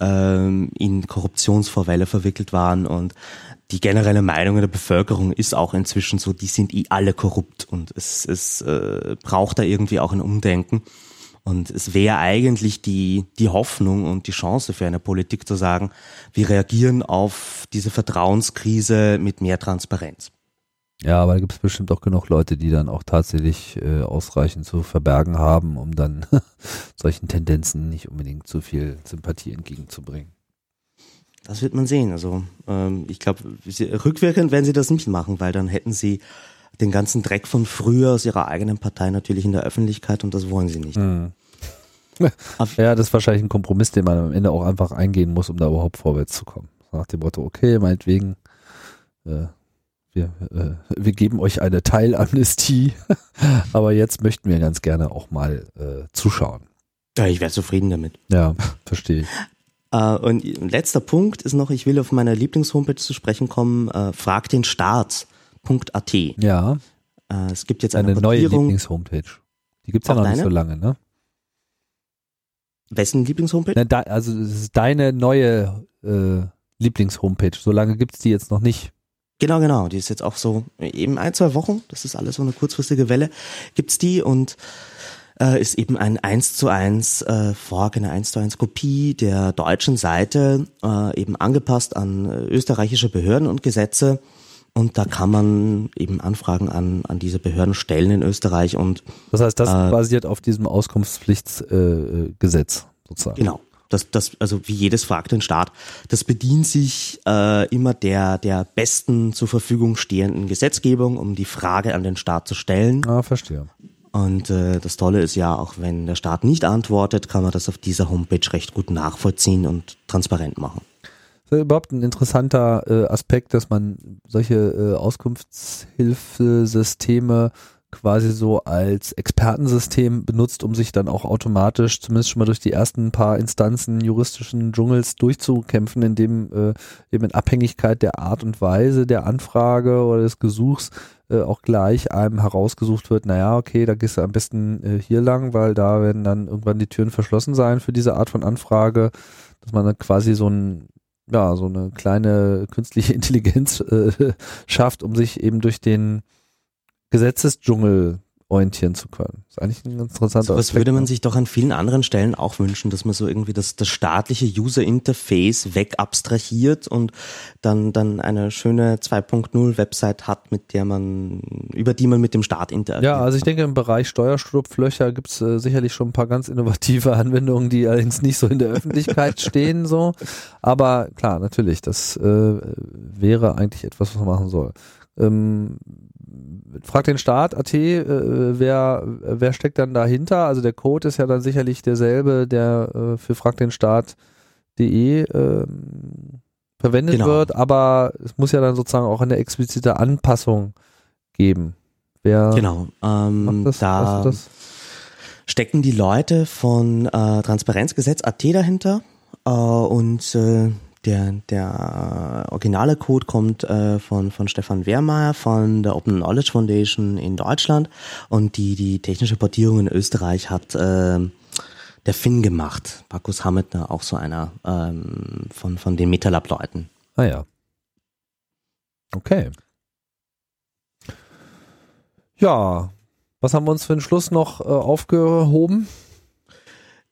ähm, in Korruptionsvorfälle verwickelt waren und die generelle Meinung in der Bevölkerung ist auch inzwischen so, die sind eh alle korrupt und es, es äh, braucht da irgendwie auch ein Umdenken. Und es wäre eigentlich die, die Hoffnung und die Chance für eine Politik zu sagen, wir reagieren auf diese Vertrauenskrise mit mehr Transparenz. Ja, aber da gibt es bestimmt auch genug Leute, die dann auch tatsächlich äh, ausreichend zu verbergen haben, um dann solchen Tendenzen nicht unbedingt zu viel Sympathie entgegenzubringen. Das wird man sehen. Also ähm, ich glaube, rückwirkend werden sie das nicht machen, weil dann hätten sie den ganzen Dreck von früher aus ihrer eigenen Partei natürlich in der Öffentlichkeit und das wollen sie nicht. Mhm. Ja, das ist wahrscheinlich ein Kompromiss, den man am Ende auch einfach eingehen muss, um da überhaupt vorwärts zu kommen. Nach dem Motto, okay, meinetwegen äh, wir, äh, wir geben euch eine Teilamnestie, aber jetzt möchten wir ganz gerne auch mal äh, zuschauen. Ja, ich wäre zufrieden damit. Ja, verstehe ich. Uh, und letzter Punkt ist noch, ich will auf meiner Lieblingshomepage zu sprechen kommen, uh, frag den Staat.at. Ja. Uh, es gibt jetzt eine, eine neue Lieblingshomepage. Die gibt's ja noch deine? nicht so lange, ne? Wessen Lieblingshomepage? Ne, da, also es ist deine neue äh, Lieblingshomepage. So lange gibt's die jetzt noch nicht. Genau, genau. Die ist jetzt auch so eben ein, zwei Wochen. Das ist alles so eine kurzfristige Welle. Gibt's die und äh, ist eben ein 1 zu 1 äh, Fork, eine 1 zu 1 Kopie der deutschen Seite, äh, eben angepasst an äh, österreichische Behörden und Gesetze. Und da kann man eben Anfragen an, an diese Behörden stellen in Österreich und Das heißt, das äh, basiert auf diesem Auskunftspflichtgesetz äh, sozusagen. Genau. Das, das, also wie jedes fragt den Staat, das bedient sich äh, immer der, der besten zur Verfügung stehenden Gesetzgebung, um die Frage an den Staat zu stellen. Ah, verstehe. Und äh, das Tolle ist ja, auch wenn der Staat nicht antwortet, kann man das auf dieser Homepage recht gut nachvollziehen und transparent machen. Das ist überhaupt ein interessanter äh, Aspekt, dass man solche äh, Auskunftshilfesysteme quasi so als Expertensystem benutzt, um sich dann auch automatisch zumindest schon mal durch die ersten paar Instanzen juristischen Dschungels durchzukämpfen, indem äh, eben in Abhängigkeit der Art und Weise der Anfrage oder des Gesuchs äh, auch gleich einem herausgesucht wird, naja, okay, da gehst du am besten äh, hier lang, weil da werden dann irgendwann die Türen verschlossen sein für diese Art von Anfrage, dass man dann quasi so ein ja, so eine kleine künstliche Intelligenz äh, schafft, um sich eben durch den Gesetzesdschungel orientieren zu können. Das ist eigentlich ein ganz interessanter so, Was würde man sich doch an vielen anderen Stellen auch wünschen, dass man so irgendwie das, das staatliche User Interface wegabstrahiert und dann, dann eine schöne 2.0 Website hat, mit der man, über die man mit dem Staat interagiert. Ja, also ich denke im Bereich Steuerschlupflöcher gibt es äh, sicherlich schon ein paar ganz innovative Anwendungen, die allerdings nicht so in der Öffentlichkeit stehen, so. Aber klar, natürlich, das äh, wäre eigentlich etwas, was man machen soll. Ähm, frag den Staat AT, äh, wer, wer steckt dann dahinter? Also der Code ist ja dann sicherlich derselbe, der äh, für frag den Staat.de äh, verwendet genau. wird, aber es muss ja dann sozusagen auch eine explizite Anpassung geben. Wer genau, ähm, das? da das? stecken die Leute von äh, Transparenzgesetz AT dahinter äh, und äh, der, der originale Code kommt äh, von, von Stefan Wehrmeier von der Open Knowledge Foundation in Deutschland und die, die technische Portierung in Österreich hat äh, der Finn gemacht. Markus Hammetner, auch so einer ähm, von, von den MetaLab-Leuten. Ah ja. Okay. Ja, was haben wir uns für den Schluss noch äh, aufgehoben?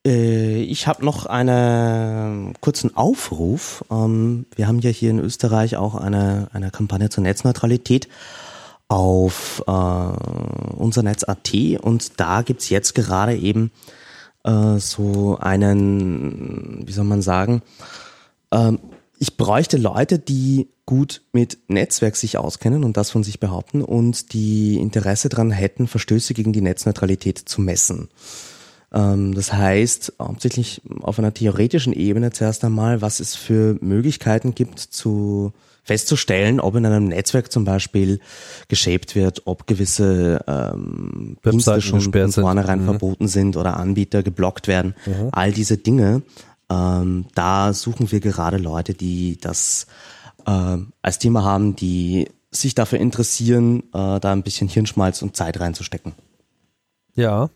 Äh, ich habe noch einen kurzen Aufruf. Ähm, wir haben ja hier in Österreich auch eine, eine Kampagne zur Netzneutralität auf äh, unser Netz.at und da gibt's jetzt gerade eben äh, so einen, wie soll man sagen, ähm, ich bräuchte Leute, die gut mit Netzwerk sich auskennen und das von sich behaupten und die Interesse daran hätten, Verstöße gegen die Netzneutralität zu messen. Ähm, das heißt, hauptsächlich auf einer theoretischen Ebene zuerst einmal, was es für Möglichkeiten gibt zu festzustellen, ob in einem Netzwerk zum Beispiel geschäbt wird, ob gewisse ähm, Dienste schon von vornherein mhm. verboten sind oder Anbieter geblockt werden. Mhm. All diese Dinge, ähm, da suchen wir gerade Leute, die das äh, als Thema haben, die sich dafür interessieren, äh, da ein bisschen Hirnschmalz und Zeit reinzustecken. Ja,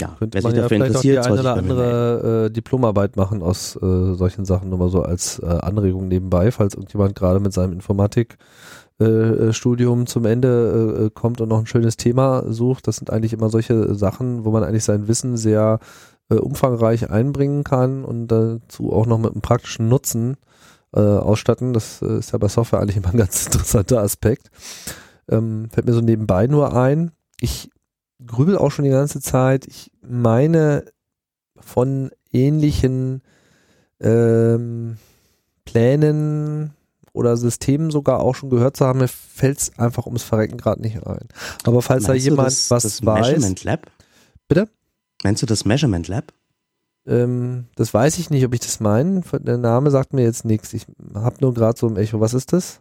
ja, könnte man ja vielleicht auch die eine oder andere äh, Diplomarbeit machen aus äh, solchen Sachen, nur mal so als äh, Anregung nebenbei, falls irgendjemand gerade mit seinem Informatikstudium äh, zum Ende äh, äh, kommt und noch ein schönes Thema sucht. Das sind eigentlich immer solche Sachen, wo man eigentlich sein Wissen sehr äh, umfangreich einbringen kann und dazu auch noch mit einem praktischen Nutzen äh, ausstatten. Das äh, ist ja bei Software eigentlich immer ein ganz interessanter Aspekt. Ähm, fällt mir so nebenbei nur ein. Ich grübel auch schon die ganze Zeit. Ich meine von ähnlichen ähm, Plänen oder Systemen sogar auch schon gehört zu haben. Mir fällt es einfach ums Verrecken gerade nicht ein. Aber falls Meinst da jemand das, was das weiß. Measurement Lab? Bitte? Meinst du das Measurement Lab? Ähm, das weiß ich nicht, ob ich das meine. Der Name sagt mir jetzt nichts. Ich habe nur gerade so im Echo. Was ist das?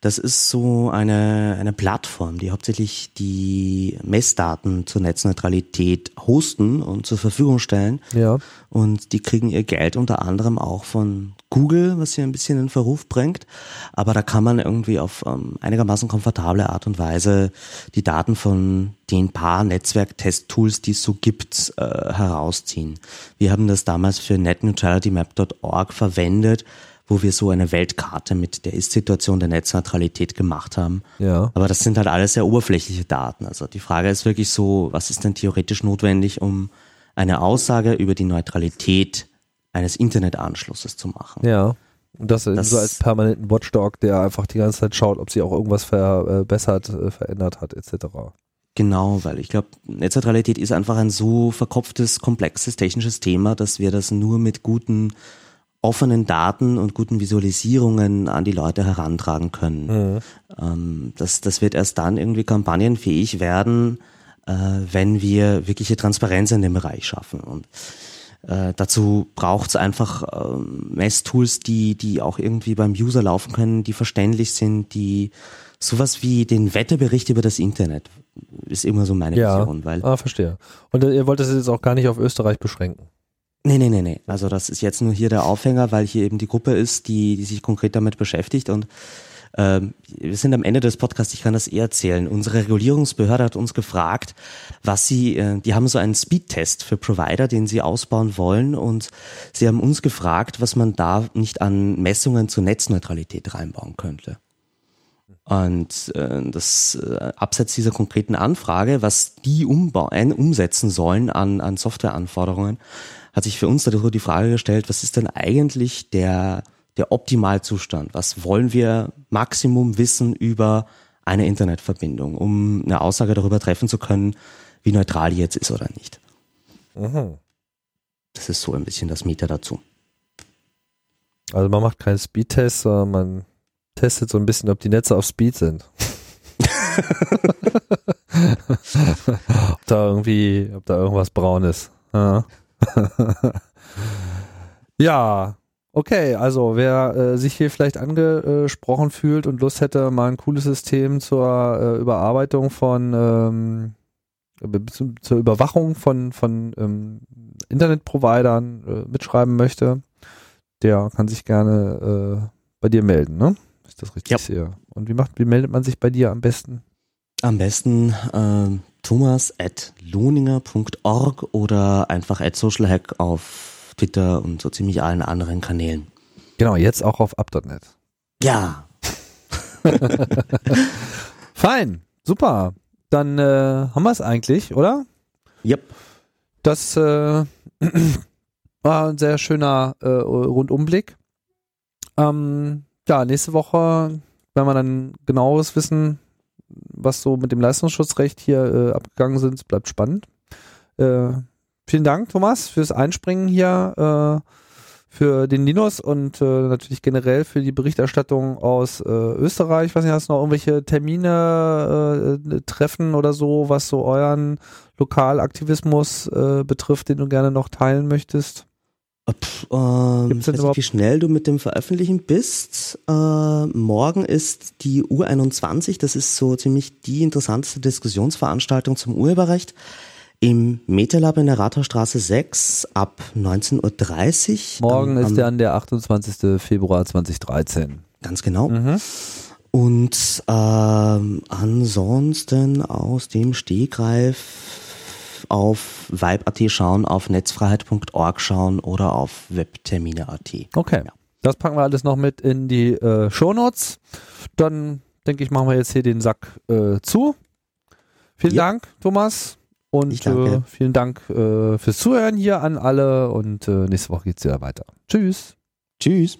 Das ist so eine, eine Plattform, die hauptsächlich die Messdaten zur Netzneutralität hosten und zur Verfügung stellen. Ja. Und die kriegen ihr Geld unter anderem auch von Google, was sie ein bisschen in Verruf bringt. Aber da kann man irgendwie auf ähm, einigermaßen komfortable Art und Weise die Daten von den paar Netzwerktest-Tools, die es so gibt, äh, herausziehen. Wir haben das damals für netneutralitymap.org verwendet wo wir so eine Weltkarte mit der Ist-Situation der Netzneutralität gemacht haben. Ja. Aber das sind halt alles sehr oberflächliche Daten. Also die Frage ist wirklich so, was ist denn theoretisch notwendig, um eine Aussage über die Neutralität eines Internetanschlusses zu machen? Ja. Und das, das so als permanenten Watchdog, der einfach die ganze Zeit schaut, ob sie auch irgendwas verbessert, äh, verändert hat, etc. Genau, weil ich glaube, Netzneutralität ist einfach ein so verkopftes, komplexes technisches Thema, dass wir das nur mit guten offenen Daten und guten Visualisierungen an die Leute herantragen können. Mhm. Ähm, das, das wird erst dann irgendwie kampagnenfähig werden, äh, wenn wir wirkliche Transparenz in dem Bereich schaffen. Und äh, dazu braucht es einfach äh, Messtools, die, die auch irgendwie beim User laufen können, die verständlich sind, die sowas wie den Wetterbericht über das Internet ist immer so meine Ja. Vision, weil Ah, verstehe. Und äh, ihr wollt das jetzt auch gar nicht auf Österreich beschränken. Nee, nee, nee, nee. Also das ist jetzt nur hier der Aufhänger, weil hier eben die Gruppe ist, die, die sich konkret damit beschäftigt und ähm, wir sind am Ende des Podcasts, ich kann das eh erzählen. Unsere Regulierungsbehörde hat uns gefragt, was sie, äh, die haben so einen Speedtest für Provider, den sie ausbauen wollen und sie haben uns gefragt, was man da nicht an Messungen zur Netzneutralität reinbauen könnte. Und äh, das äh, abseits dieser konkreten Anfrage, was die umbau ein, umsetzen sollen an, an Softwareanforderungen, hat sich für uns darüber die Frage gestellt, was ist denn eigentlich der, der Optimalzustand? Was wollen wir Maximum wissen über eine Internetverbindung, um eine Aussage darüber treffen zu können, wie neutral die jetzt ist oder nicht? Das ist so ein bisschen das Mieter dazu. Also man macht keinen Speedtest, sondern man testet so ein bisschen, ob die Netze auf Speed sind. ob da irgendwie, ob da irgendwas braun ist. Ja, ja okay, also wer äh, sich hier vielleicht angesprochen fühlt und Lust hätte, mal ein cooles System zur äh, Überarbeitung von ähm, zur Überwachung von, von ähm, Internetprovidern äh, mitschreiben möchte, der kann sich gerne äh, bei dir melden, ne? Ich das richtig Ja. sehe. Und wie macht, wie meldet man sich bei dir am besten? Am besten thomas at lohninger.org oder einfach at socialhack auf Twitter und so ziemlich allen anderen Kanälen. Genau, jetzt auch auf up.net. Ja, Fein, super. Dann äh, haben wir es eigentlich, oder? yep. Das äh, war ein sehr schöner äh, Rundumblick. Ähm, ja, nächste Woche werden wir dann genaueres wissen, was so mit dem Leistungsschutzrecht hier äh, abgegangen sind. Bleibt spannend. Äh, vielen Dank, Thomas, fürs Einspringen hier, äh, für den Linus und äh, natürlich generell für die Berichterstattung aus äh, Österreich. Ich weiß nicht, hast du noch irgendwelche Termine, äh, Treffen oder so, was so euren Lokalaktivismus betrifft, den du gerne noch teilen möchtest? Pff, ähm, Gibt's denn ich weiß überhaupt- nicht, wie schnell du mit dem Veröffentlichen bist. Äh, morgen ist die U21, das ist so ziemlich die interessanteste Diskussionsveranstaltung zum Urheberrecht im MetaLab in der Rathausstraße 6 ab 19.30 Uhr. Morgen Am- ist dann der 28. Februar 2013. Ganz genau. Mhm. Und ähm, ansonsten aus dem Stegreif auf Vibe.at schauen, auf netzfreiheit.org schauen oder auf webtermine.at. Okay. Ja. Das packen wir alles noch mit in die äh, Shownotes. Dann denke ich, machen wir jetzt hier den Sack äh, zu. Vielen Ja. Dank, Thomas. Und. Äh, vielen Dank äh, fürs Zuhören hier an alle. Und äh, nächste Woche geht's wieder weiter. Tschüss. Tschüss.